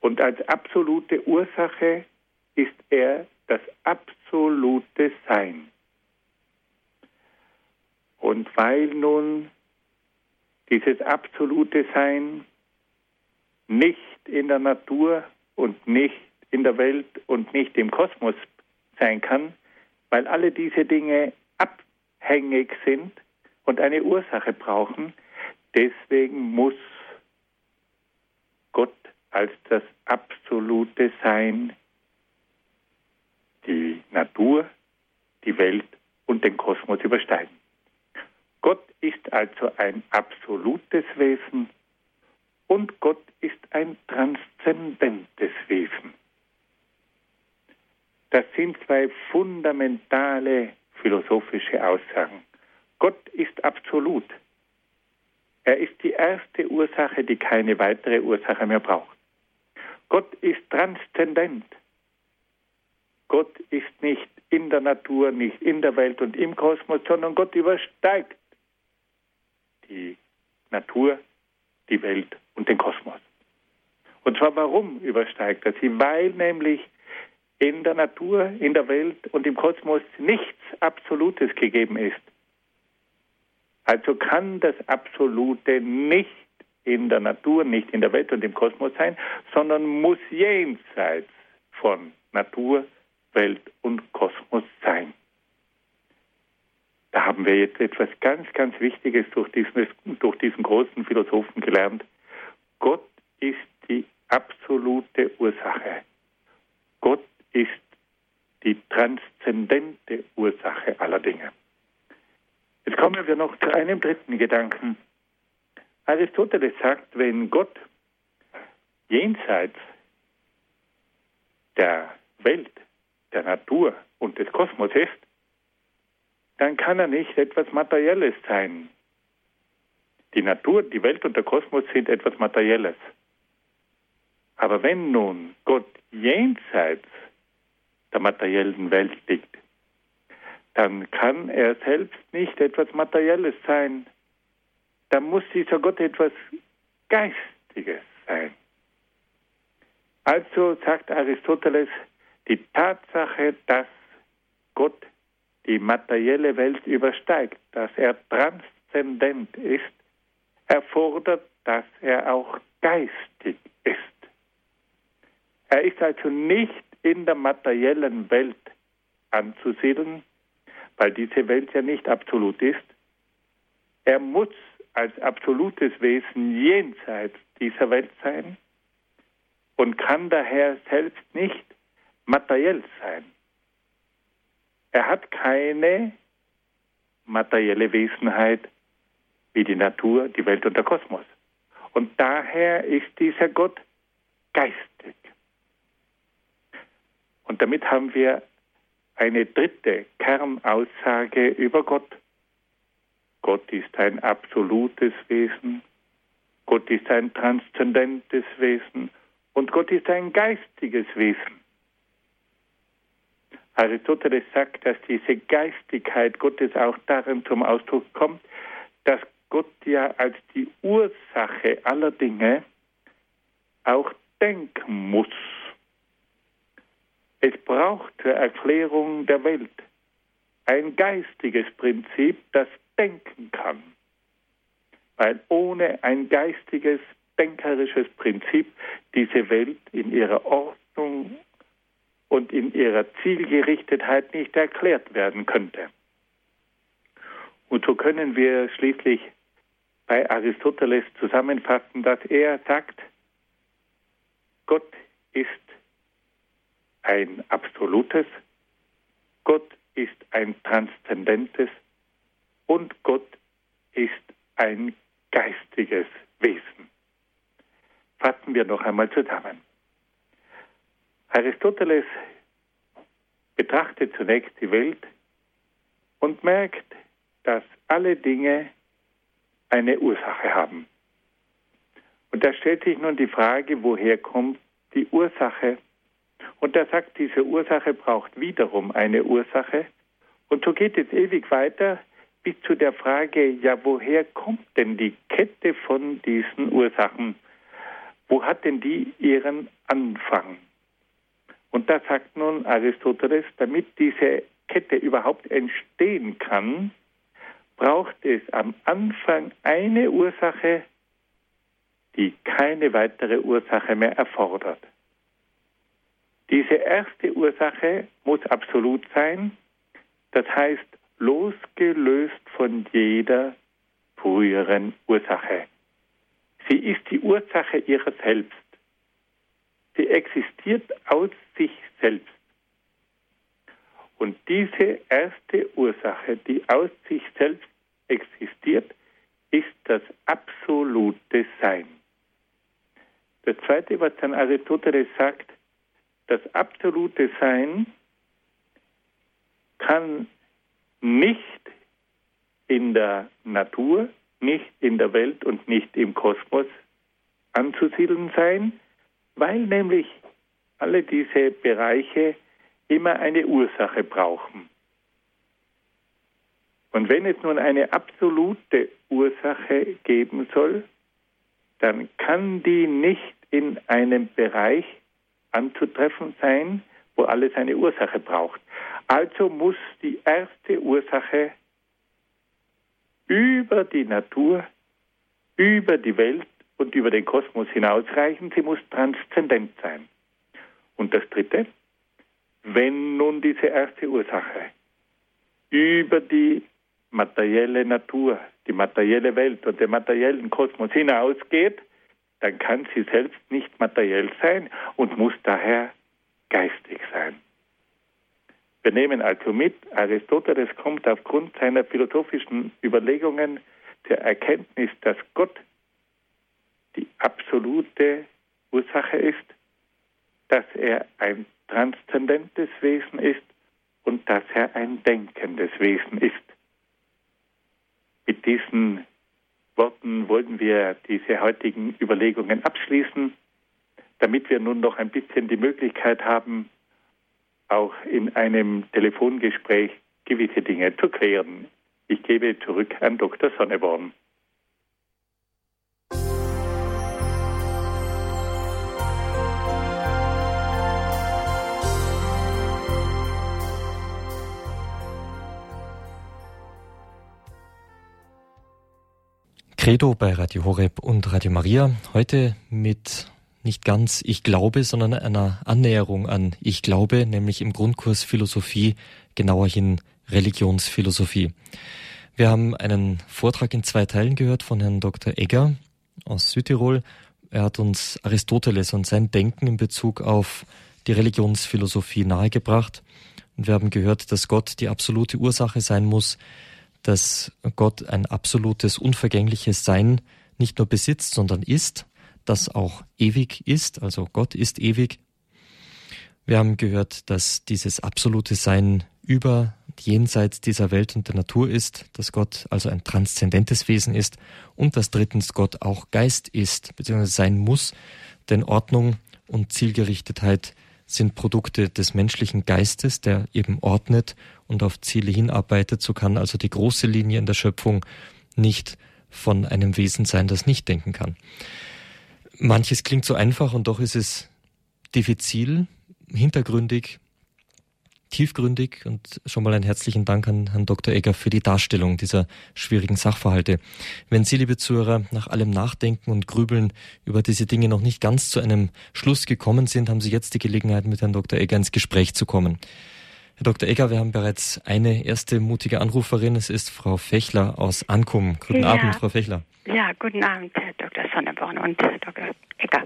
Und als absolute Ursache ist er das absolute Sein. Und weil nun dieses absolute Sein nicht in der Natur und nicht in der Welt und nicht im Kosmos sein kann, weil alle diese Dinge abhängig sind und eine Ursache brauchen, deswegen muss Gott als das absolute Sein die Natur, die Welt und den Kosmos übersteigen. Gott ist also ein absolutes Wesen und Gott ist ein transzendentes Wesen. Das sind zwei fundamentale philosophische Aussagen. Gott ist absolut. Er ist die erste Ursache, die keine weitere Ursache mehr braucht. Gott ist transzendent. Gott ist nicht in der Natur, nicht in der Welt und im Kosmos, sondern Gott übersteigt die Natur, die Welt und den Kosmos. Und zwar warum übersteigt er sie? Weil nämlich in der Natur, in der Welt und im Kosmos nichts Absolutes gegeben ist. Also kann das Absolute nicht in der Natur, nicht in der Welt und im Kosmos sein, sondern muss jenseits von Natur, Welt und Kosmos sein. Da haben wir jetzt etwas ganz, ganz Wichtiges durch diesen, durch diesen großen Philosophen gelernt. Gott ist die absolute Ursache. Gott ist die transzendente Ursache aller Dinge. Jetzt kommen wir noch zu einem dritten Gedanken. Aristoteles sagt, wenn Gott jenseits der Welt, der Natur und des Kosmos ist, dann kann er nicht etwas Materielles sein. Die Natur, die Welt und der Kosmos sind etwas Materielles. Aber wenn nun Gott jenseits der materiellen Welt liegt, dann kann er selbst nicht etwas Materielles sein. Dann muss dieser Gott etwas Geistiges sein. Also sagt Aristoteles, die Tatsache, dass Gott die materielle Welt übersteigt, dass er transzendent ist, erfordert, dass er auch geistig ist. Er ist also nicht in der materiellen Welt anzusiedeln, weil diese Welt ja nicht absolut ist. Er muss als absolutes Wesen jenseits dieser Welt sein und kann daher selbst nicht materiell sein. Er hat keine materielle Wesenheit wie die Natur, die Welt und der Kosmos. Und daher ist dieser Gott geistig. Und damit haben wir eine dritte Kernaussage über Gott. Gott ist ein absolutes Wesen, Gott ist ein transzendentes Wesen und Gott ist ein geistiges Wesen. Aristoteles sagt, dass diese Geistigkeit Gottes auch darin zum Ausdruck kommt, dass Gott ja als die Ursache aller Dinge auch denken muss. Es braucht zur Erklärung der Welt ein geistiges Prinzip, das denken kann. Weil ohne ein geistiges, denkerisches Prinzip diese Welt in ihrer Ordnung und in ihrer Zielgerichtetheit nicht erklärt werden könnte. Und so können wir schließlich bei Aristoteles zusammenfassen, dass er sagt, Gott ist ein absolutes, Gott ist ein transzendentes und Gott ist ein geistiges Wesen. Fassen wir noch einmal zusammen. Aristoteles betrachtet zunächst die Welt und merkt, dass alle Dinge eine Ursache haben. Und da stellt sich nun die Frage, woher kommt die Ursache? Und er sagt, diese Ursache braucht wiederum eine Ursache. Und so geht es ewig weiter bis zu der Frage, ja, woher kommt denn die Kette von diesen Ursachen? Wo hat denn die ihren Anfang? Und da sagt nun Aristoteles, damit diese Kette überhaupt entstehen kann, braucht es am Anfang eine Ursache, die keine weitere Ursache mehr erfordert. Diese erste Ursache muss absolut sein, das heißt losgelöst von jeder früheren Ursache. Sie ist die Ursache ihrer selbst. Sie existiert aus sich selbst. Und diese erste Ursache, die aus sich selbst existiert, ist das absolute Sein. Das Zweite, was dann Aristoteles sagt, das absolute Sein kann nicht in der Natur, nicht in der Welt und nicht im Kosmos anzusiedeln sein, weil nämlich alle diese Bereiche immer eine Ursache brauchen. Und wenn es nun eine absolute Ursache geben soll, dann kann die nicht in einem Bereich anzutreffen sein, wo alles eine Ursache braucht. Also muss die erste Ursache über die Natur, über die Welt und über den Kosmos hinausreichen. Sie muss transzendent sein. Und das Dritte, wenn nun diese erste Ursache über die materielle Natur, die materielle Welt und den materiellen Kosmos hinausgeht, dann kann sie selbst nicht materiell sein und muss daher geistig sein. Wir nehmen also mit, Aristoteles kommt aufgrund seiner philosophischen Überlegungen zur Erkenntnis, dass Gott die absolute Ursache ist, dass er ein transzendentes Wesen ist und dass er ein denkendes Wesen ist. Mit diesen Worten wollen wir diese heutigen Überlegungen abschließen, damit wir nun noch ein bisschen die Möglichkeit haben, auch in einem Telefongespräch gewisse Dinge zu klären. Ich gebe zurück an Dr. Sonneborn. Credo bei Radio Horeb und Radio Maria. Heute mit nicht ganz Ich glaube, sondern einer Annäherung an Ich glaube, nämlich im Grundkurs Philosophie, genauer hin Religionsphilosophie. Wir haben einen Vortrag in zwei Teilen gehört von Herrn Dr. Egger aus Südtirol. Er hat uns Aristoteles und sein Denken in Bezug auf die Religionsphilosophie nahegebracht. Und wir haben gehört, dass Gott die absolute Ursache sein muss, dass Gott ein absolutes, unvergängliches Sein nicht nur besitzt, sondern ist, das auch ewig ist, also Gott ist ewig. Wir haben gehört, dass dieses absolute Sein über jenseits dieser Welt und der Natur ist, dass Gott also ein transzendentes Wesen ist und dass drittens Gott auch Geist ist, beziehungsweise sein muss, denn Ordnung und Zielgerichtetheit sind Produkte des menschlichen Geistes, der eben ordnet und auf Ziele hinarbeitet. So kann also die große Linie in der Schöpfung nicht von einem Wesen sein, das nicht denken kann. Manches klingt so einfach und doch ist es diffizil, hintergründig, tiefgründig und schon mal einen herzlichen Dank an Herrn Dr. Egger für die Darstellung dieser schwierigen Sachverhalte. Wenn Sie, liebe Zuhörer, nach allem Nachdenken und Grübeln über diese Dinge noch nicht ganz zu einem Schluss gekommen sind, haben Sie jetzt die Gelegenheit, mit Herrn Dr. Egger ins Gespräch zu kommen. Herr Dr. Egger, wir haben bereits eine erste mutige Anruferin. Es ist Frau Fechler aus Ankum. Guten ja. Abend, Frau Fechler. Ja, guten Abend, Herr Dr. Sonneborn und Herr Dr. Egger.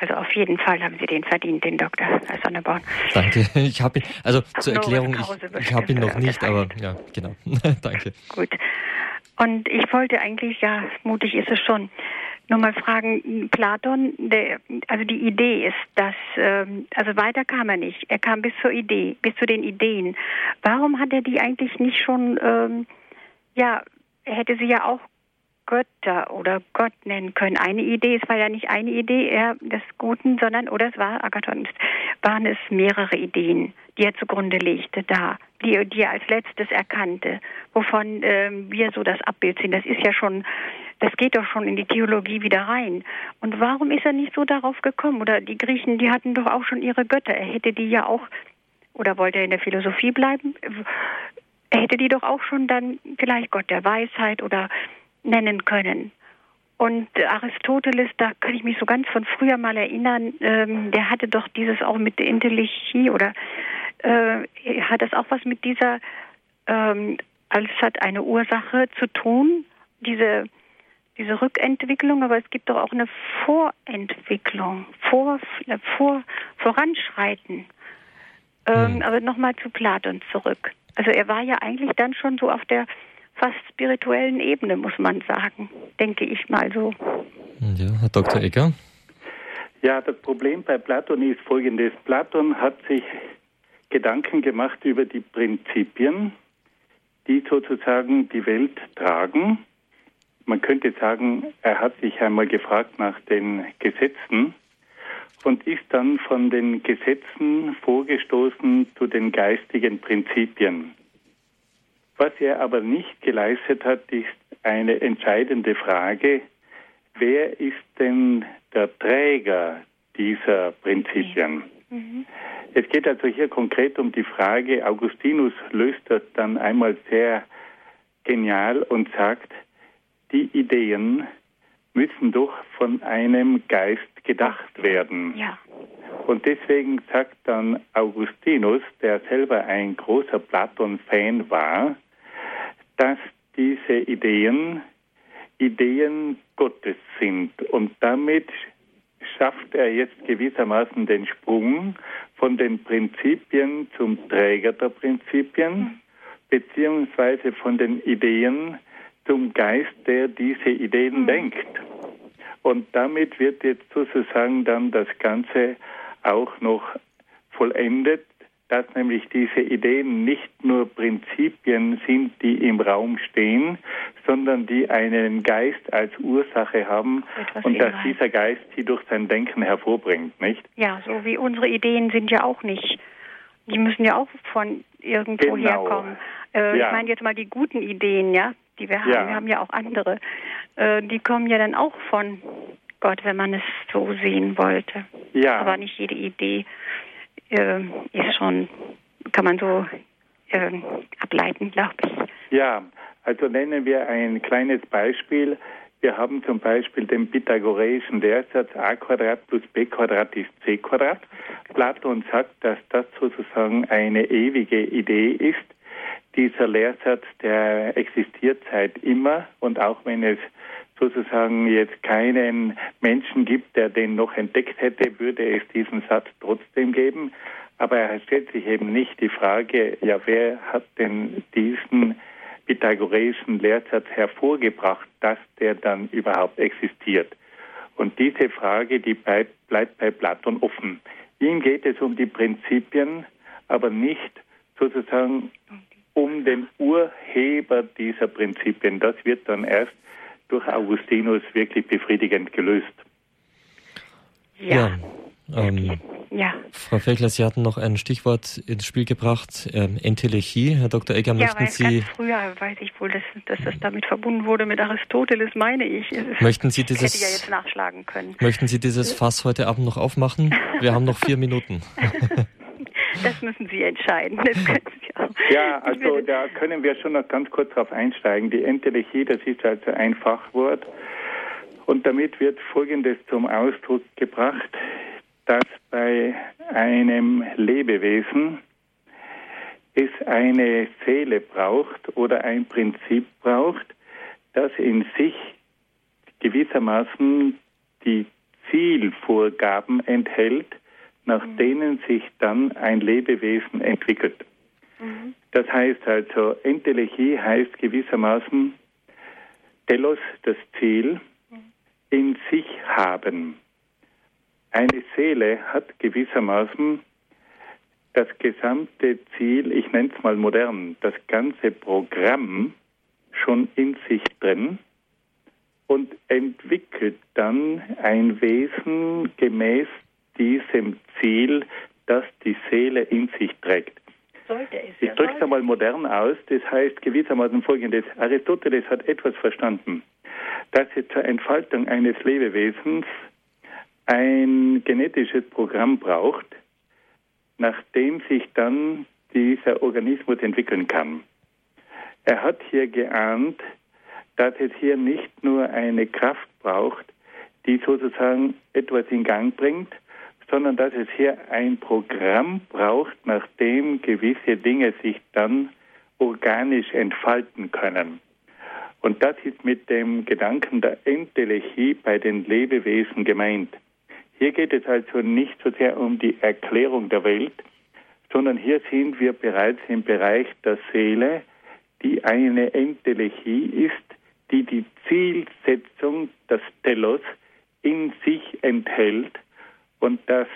Also auf jeden Fall haben Sie den verdient, den Dr. Sonneborn. Danke. Ich habe ihn, also Ach, zur Erklärung, ich, ich habe ihn noch nicht, aber ja, genau. Danke. Gut. Und ich wollte eigentlich, ja, mutig ist es schon, nur mal fragen, Platon, der, also die Idee ist, dass, ähm, also weiter kam er nicht. Er kam bis zur Idee, bis zu den Ideen. Warum hat er die eigentlich nicht schon, ähm, ja, er hätte sie ja auch Götter oder Gott nennen können. Eine Idee, es war ja nicht eine Idee des Guten, sondern, oder es war Agathon, waren es mehrere Ideen, die er zugrunde legte da, die, die er als letztes erkannte, wovon äh, wir so das Abbild sind. Das ist ja schon, das geht doch schon in die Theologie wieder rein. Und warum ist er nicht so darauf gekommen? Oder die Griechen, die hatten doch auch schon ihre Götter. Er hätte die ja auch, oder wollte er in der Philosophie bleiben? Er hätte die doch auch schon dann vielleicht Gott der Weisheit oder nennen können. Und Aristoteles, da kann ich mich so ganz von früher mal erinnern, ähm, der hatte doch dieses auch mit der Intelligie oder äh, hat das auch was mit dieser, ähm, alles hat eine Ursache zu tun, diese, diese Rückentwicklung, aber es gibt doch auch eine Vorentwicklung, vor, vor, Voranschreiten. Ähm, mhm. Aber nochmal zu Platon zurück. Also er war ja eigentlich dann schon so auf der fast spirituellen Ebene, muss man sagen, denke ich mal so. Ja, Herr Dr. Egger. Ja, das Problem bei Platon ist folgendes. Platon hat sich Gedanken gemacht über die Prinzipien, die sozusagen die Welt tragen. Man könnte sagen, er hat sich einmal gefragt nach den Gesetzen und ist dann von den Gesetzen vorgestoßen zu den geistigen Prinzipien. Was er aber nicht geleistet hat, ist eine entscheidende Frage, wer ist denn der Träger dieser Prinzipien? Mhm. Es geht also hier konkret um die Frage, Augustinus löst das dann einmal sehr genial und sagt, die Ideen müssen doch von einem Geist gedacht werden. Ja. Und deswegen sagt dann Augustinus, der selber ein großer Platon-Fan war, dass diese Ideen Ideen Gottes sind. Und damit schafft er jetzt gewissermaßen den Sprung von den Prinzipien zum Träger der Prinzipien, beziehungsweise von den Ideen zum Geist, der diese Ideen mhm. denkt. Und damit wird jetzt sozusagen dann das Ganze auch noch vollendet, dass nämlich diese Ideen nicht nur Prinzipien sind, die im Raum stehen, sondern die einen Geist als Ursache haben Etwas und dass dieser Geist sie durch sein Denken hervorbringt, nicht? Ja, so wie unsere Ideen sind ja auch nicht. Die müssen ja auch von irgendwo genau. herkommen. Äh, ja. Ich meine jetzt mal die guten Ideen, ja, die wir haben. Ja. Wir haben ja auch andere. Äh, die kommen ja dann auch von Gott, wenn man es so sehen wollte. Ja. Aber nicht jede Idee äh, ist schon, kann man so äh, ableiten, glaube ich. Ja, also nennen wir ein kleines Beispiel. Wir haben zum Beispiel den pythagoreischen Lehrsatz a Quadrat plus b Quadrat ist c Quadrat. Platon sagt, dass das sozusagen eine ewige Idee ist. Dieser Lehrsatz, der existiert seit immer und auch wenn es sozusagen jetzt keinen Menschen gibt, der den noch entdeckt hätte, würde es diesen Satz trotzdem geben. Aber er stellt sich eben nicht die Frage, ja, wer hat denn diesen pythagoreischen Lehrsatz hervorgebracht, dass der dann überhaupt existiert? Und diese Frage, die bleibt, bleibt bei Platon offen. Ihm geht es um die Prinzipien, aber nicht sozusagen um den Urheber dieser Prinzipien. Das wird dann erst durch Augustinus wirklich befriedigend gelöst. Ja. ja. Ähm, ja. Frau Fechler, Sie hatten noch ein Stichwort ins Spiel gebracht, ähm, Entelechie. Herr Dr. Egger, ja, möchten Sie... Früher weiß ich wohl, dass, dass, das damit verbunden wurde mit Aristoteles, meine ich. Möchten Sie dieses... Hätte ja jetzt nachschlagen können. Möchten Sie dieses Fass heute Abend noch aufmachen? Wir haben noch vier Minuten. Das müssen Sie entscheiden. Sie ja, also da können wir schon noch ganz kurz darauf einsteigen. Die Entelechie, das ist also ein Fachwort. Und damit wird Folgendes zum Ausdruck gebracht, dass bei einem Lebewesen es eine Seele braucht oder ein Prinzip braucht, das in sich gewissermaßen die Zielvorgaben enthält, nach mhm. denen sich dann ein Lebewesen entwickelt. Mhm. Das heißt also, Entelechie heißt gewissermaßen Telos, das Ziel, mhm. in sich haben. Eine Seele hat gewissermaßen das gesamte Ziel, ich nenne es mal modern, das ganze Programm schon in sich drin und entwickelt dann ein Wesen gemäß diesem Ziel, das die Seele in sich trägt. Ich drücke es einmal modern aus, das heißt gewissermaßen folgendes. Aristoteles hat etwas verstanden, dass es zur Entfaltung eines Lebewesens ein genetisches Programm braucht, nachdem sich dann dieser Organismus entwickeln kann. Er hat hier geahnt, dass es hier nicht nur eine Kraft braucht, die sozusagen etwas in Gang bringt, sondern dass es hier ein Programm braucht, nachdem gewisse Dinge sich dann organisch entfalten können. Und das ist mit dem Gedanken der Entelechie bei den Lebewesen gemeint. Hier geht es also nicht so sehr um die Erklärung der Welt, sondern hier sind wir bereits im Bereich der Seele, die eine Entelechie ist, die die Zielsetzung, das Telos, in sich enthält und dass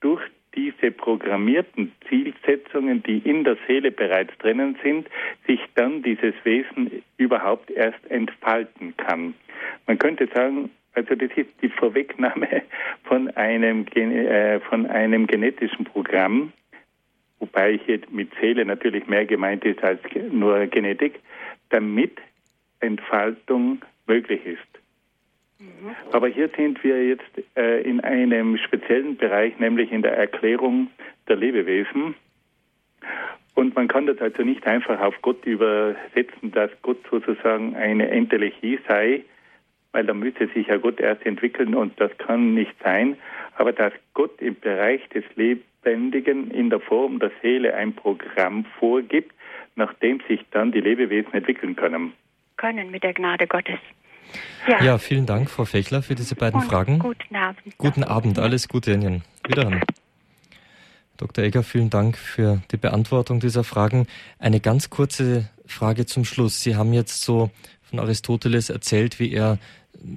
durch diese programmierten Zielsetzungen, die in der Seele bereits drinnen sind, sich dann dieses Wesen überhaupt erst entfalten kann. Man könnte sagen, also das ist die Vorwegnahme von einem, äh, von einem genetischen Programm, wobei hier mit Seele natürlich mehr gemeint ist als nur Genetik, damit Entfaltung möglich ist. Aber hier sind wir jetzt äh, in einem speziellen Bereich, nämlich in der Erklärung der Lebewesen. Und man kann das also nicht einfach auf Gott übersetzen, dass Gott sozusagen eine Entelechie sei, weil dann müsste sich ja Gott erst entwickeln und das kann nicht sein. Aber dass Gott im Bereich des Lebendigen in der Form der Seele ein Programm vorgibt, nachdem sich dann die Lebewesen entwickeln können. Können mit der Gnade Gottes. Ja, ja vielen Dank, Frau Fechler, für diese beiden und Fragen. Guten Abend. Guten Abend, alles Gute Ihnen. Wiederhören. Dr. Egger, vielen Dank für die Beantwortung dieser Fragen. Eine ganz kurze Frage zum Schluss. Sie haben jetzt so von Aristoteles erzählt, wie er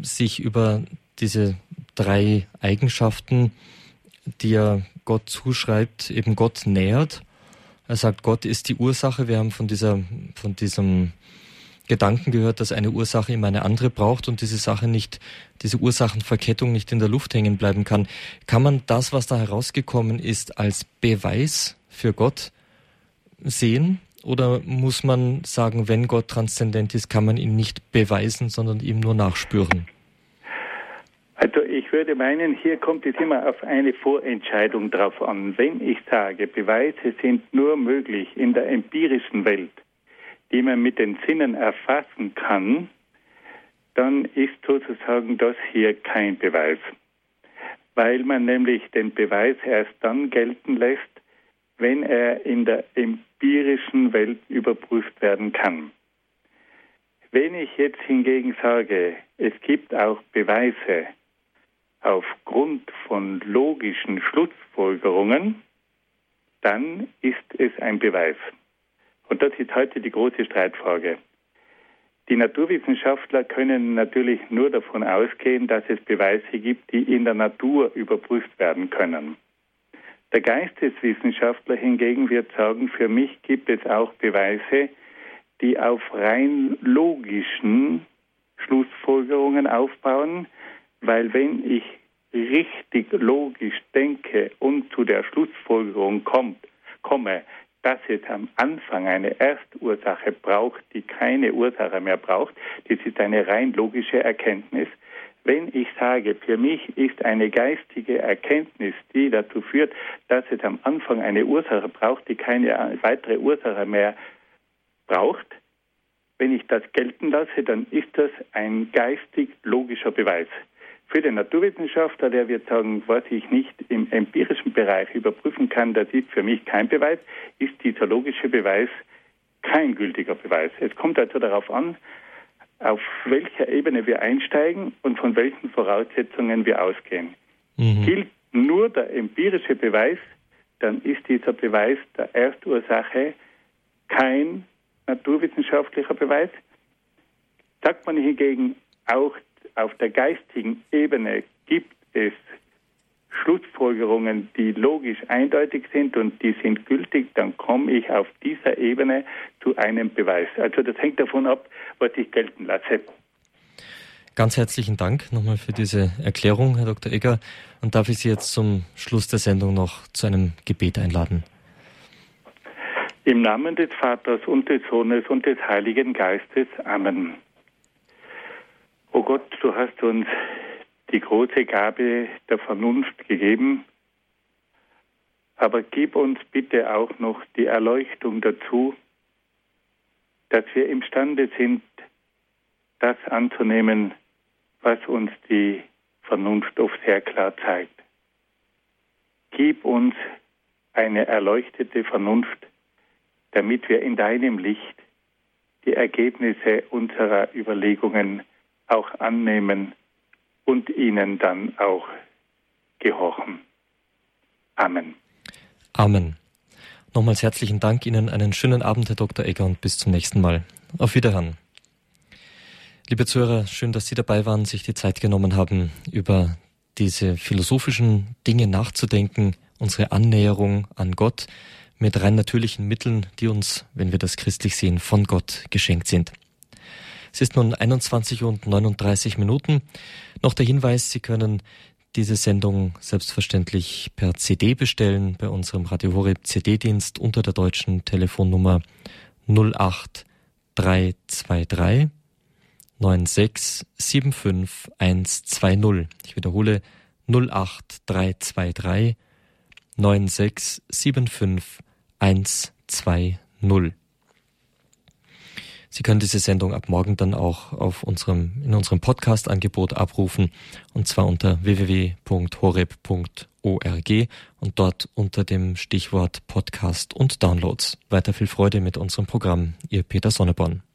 sich über diese drei Eigenschaften, die er Gott zuschreibt, eben Gott nähert. Er sagt, Gott ist die Ursache. Wir haben von dieser, von diesem Gedanken gehört, dass eine Ursache immer eine andere braucht und diese Sache nicht, diese Ursachenverkettung nicht in der Luft hängen bleiben kann. Kann man das, was da herausgekommen ist, als Beweis für Gott sehen? Oder muss man sagen, wenn Gott transzendent ist, kann man ihn nicht beweisen, sondern ihm nur nachspüren? Also ich würde meinen, hier kommt es immer auf eine Vorentscheidung drauf an. Wenn ich sage, Beweise sind nur möglich in der empirischen Welt, die man mit den Sinnen erfassen kann, dann ist sozusagen das hier kein Beweis. Weil man nämlich den Beweis erst dann gelten lässt, wenn er in der empirischen Welt überprüft werden kann. Wenn ich jetzt hingegen sage, es gibt auch Beweise aufgrund von logischen Schlussfolgerungen, dann ist es ein Beweis. Und das ist heute die große Streitfrage. Die Naturwissenschaftler können natürlich nur davon ausgehen, dass es Beweise gibt, die in der Natur überprüft werden können. Der Geisteswissenschaftler hingegen wird sagen, für mich gibt es auch Beweise, die auf rein logischen Schlussfolgerungen aufbauen, weil wenn ich richtig logisch denke und zu der Schlussfolgerung kommt, komme, dass es am Anfang eine Erstursache braucht, die keine Ursache mehr braucht, das ist eine rein logische Erkenntnis, wenn ich sage, für mich ist eine geistige Erkenntnis, die dazu führt, dass es am Anfang eine Ursache braucht, die keine weitere Ursache mehr braucht, wenn ich das gelten lasse, dann ist das ein geistig logischer Beweis. Für den Naturwissenschaftler, der wird sagen, was ich nicht im empirischen Bereich überprüfen kann, das ist für mich kein Beweis, ist dieser logische Beweis kein gültiger Beweis. Es kommt also darauf an, auf welcher Ebene wir einsteigen und von welchen Voraussetzungen wir ausgehen. Mhm. Gilt nur der empirische Beweis, dann ist dieser Beweis der Erstursache kein naturwissenschaftlicher Beweis. Sagt man hingegen, auch auf der geistigen Ebene gibt es Schlussfolgerungen, die logisch eindeutig sind und die sind gültig, dann komme ich auf dieser Ebene zu einem Beweis. Also das hängt davon ab, was ich gelten lasse. Ganz herzlichen Dank nochmal für diese Erklärung, Herr Dr. Egger. Und darf ich Sie jetzt zum Schluss der Sendung noch zu einem Gebet einladen? Im Namen des Vaters und des Sohnes und des Heiligen Geistes. Amen. O Gott, du hast uns die große Gabe der Vernunft gegeben, aber gib uns bitte auch noch die Erleuchtung dazu, dass wir imstande sind, das anzunehmen, was uns die Vernunft oft sehr klar zeigt. Gib uns eine erleuchtete Vernunft, damit wir in deinem Licht die Ergebnisse unserer Überlegungen auch annehmen und ihnen dann auch gehorchen. Amen. Amen. Nochmals herzlichen Dank Ihnen, einen schönen Abend, Herr Dr. Egger, und bis zum nächsten Mal. Auf Wiederhören. Liebe Zuhörer, schön, dass Sie dabei waren, sich die Zeit genommen haben, über diese philosophischen Dinge nachzudenken, unsere Annäherung an Gott mit rein natürlichen Mitteln, die uns, wenn wir das christlich sehen, von Gott geschenkt sind. Es ist nun 21 und 39 Minuten. Noch der Hinweis, Sie können diese Sendung selbstverständlich per CD bestellen bei unserem Radio Horeb CD-Dienst unter der deutschen Telefonnummer 08323 9675120. Ich wiederhole 08323 9675120. Sie können diese Sendung ab morgen dann auch auf unserem, in unserem Podcast-Angebot abrufen und zwar unter www.horeb.org und dort unter dem Stichwort Podcast und Downloads. Weiter viel Freude mit unserem Programm. Ihr Peter Sonneborn.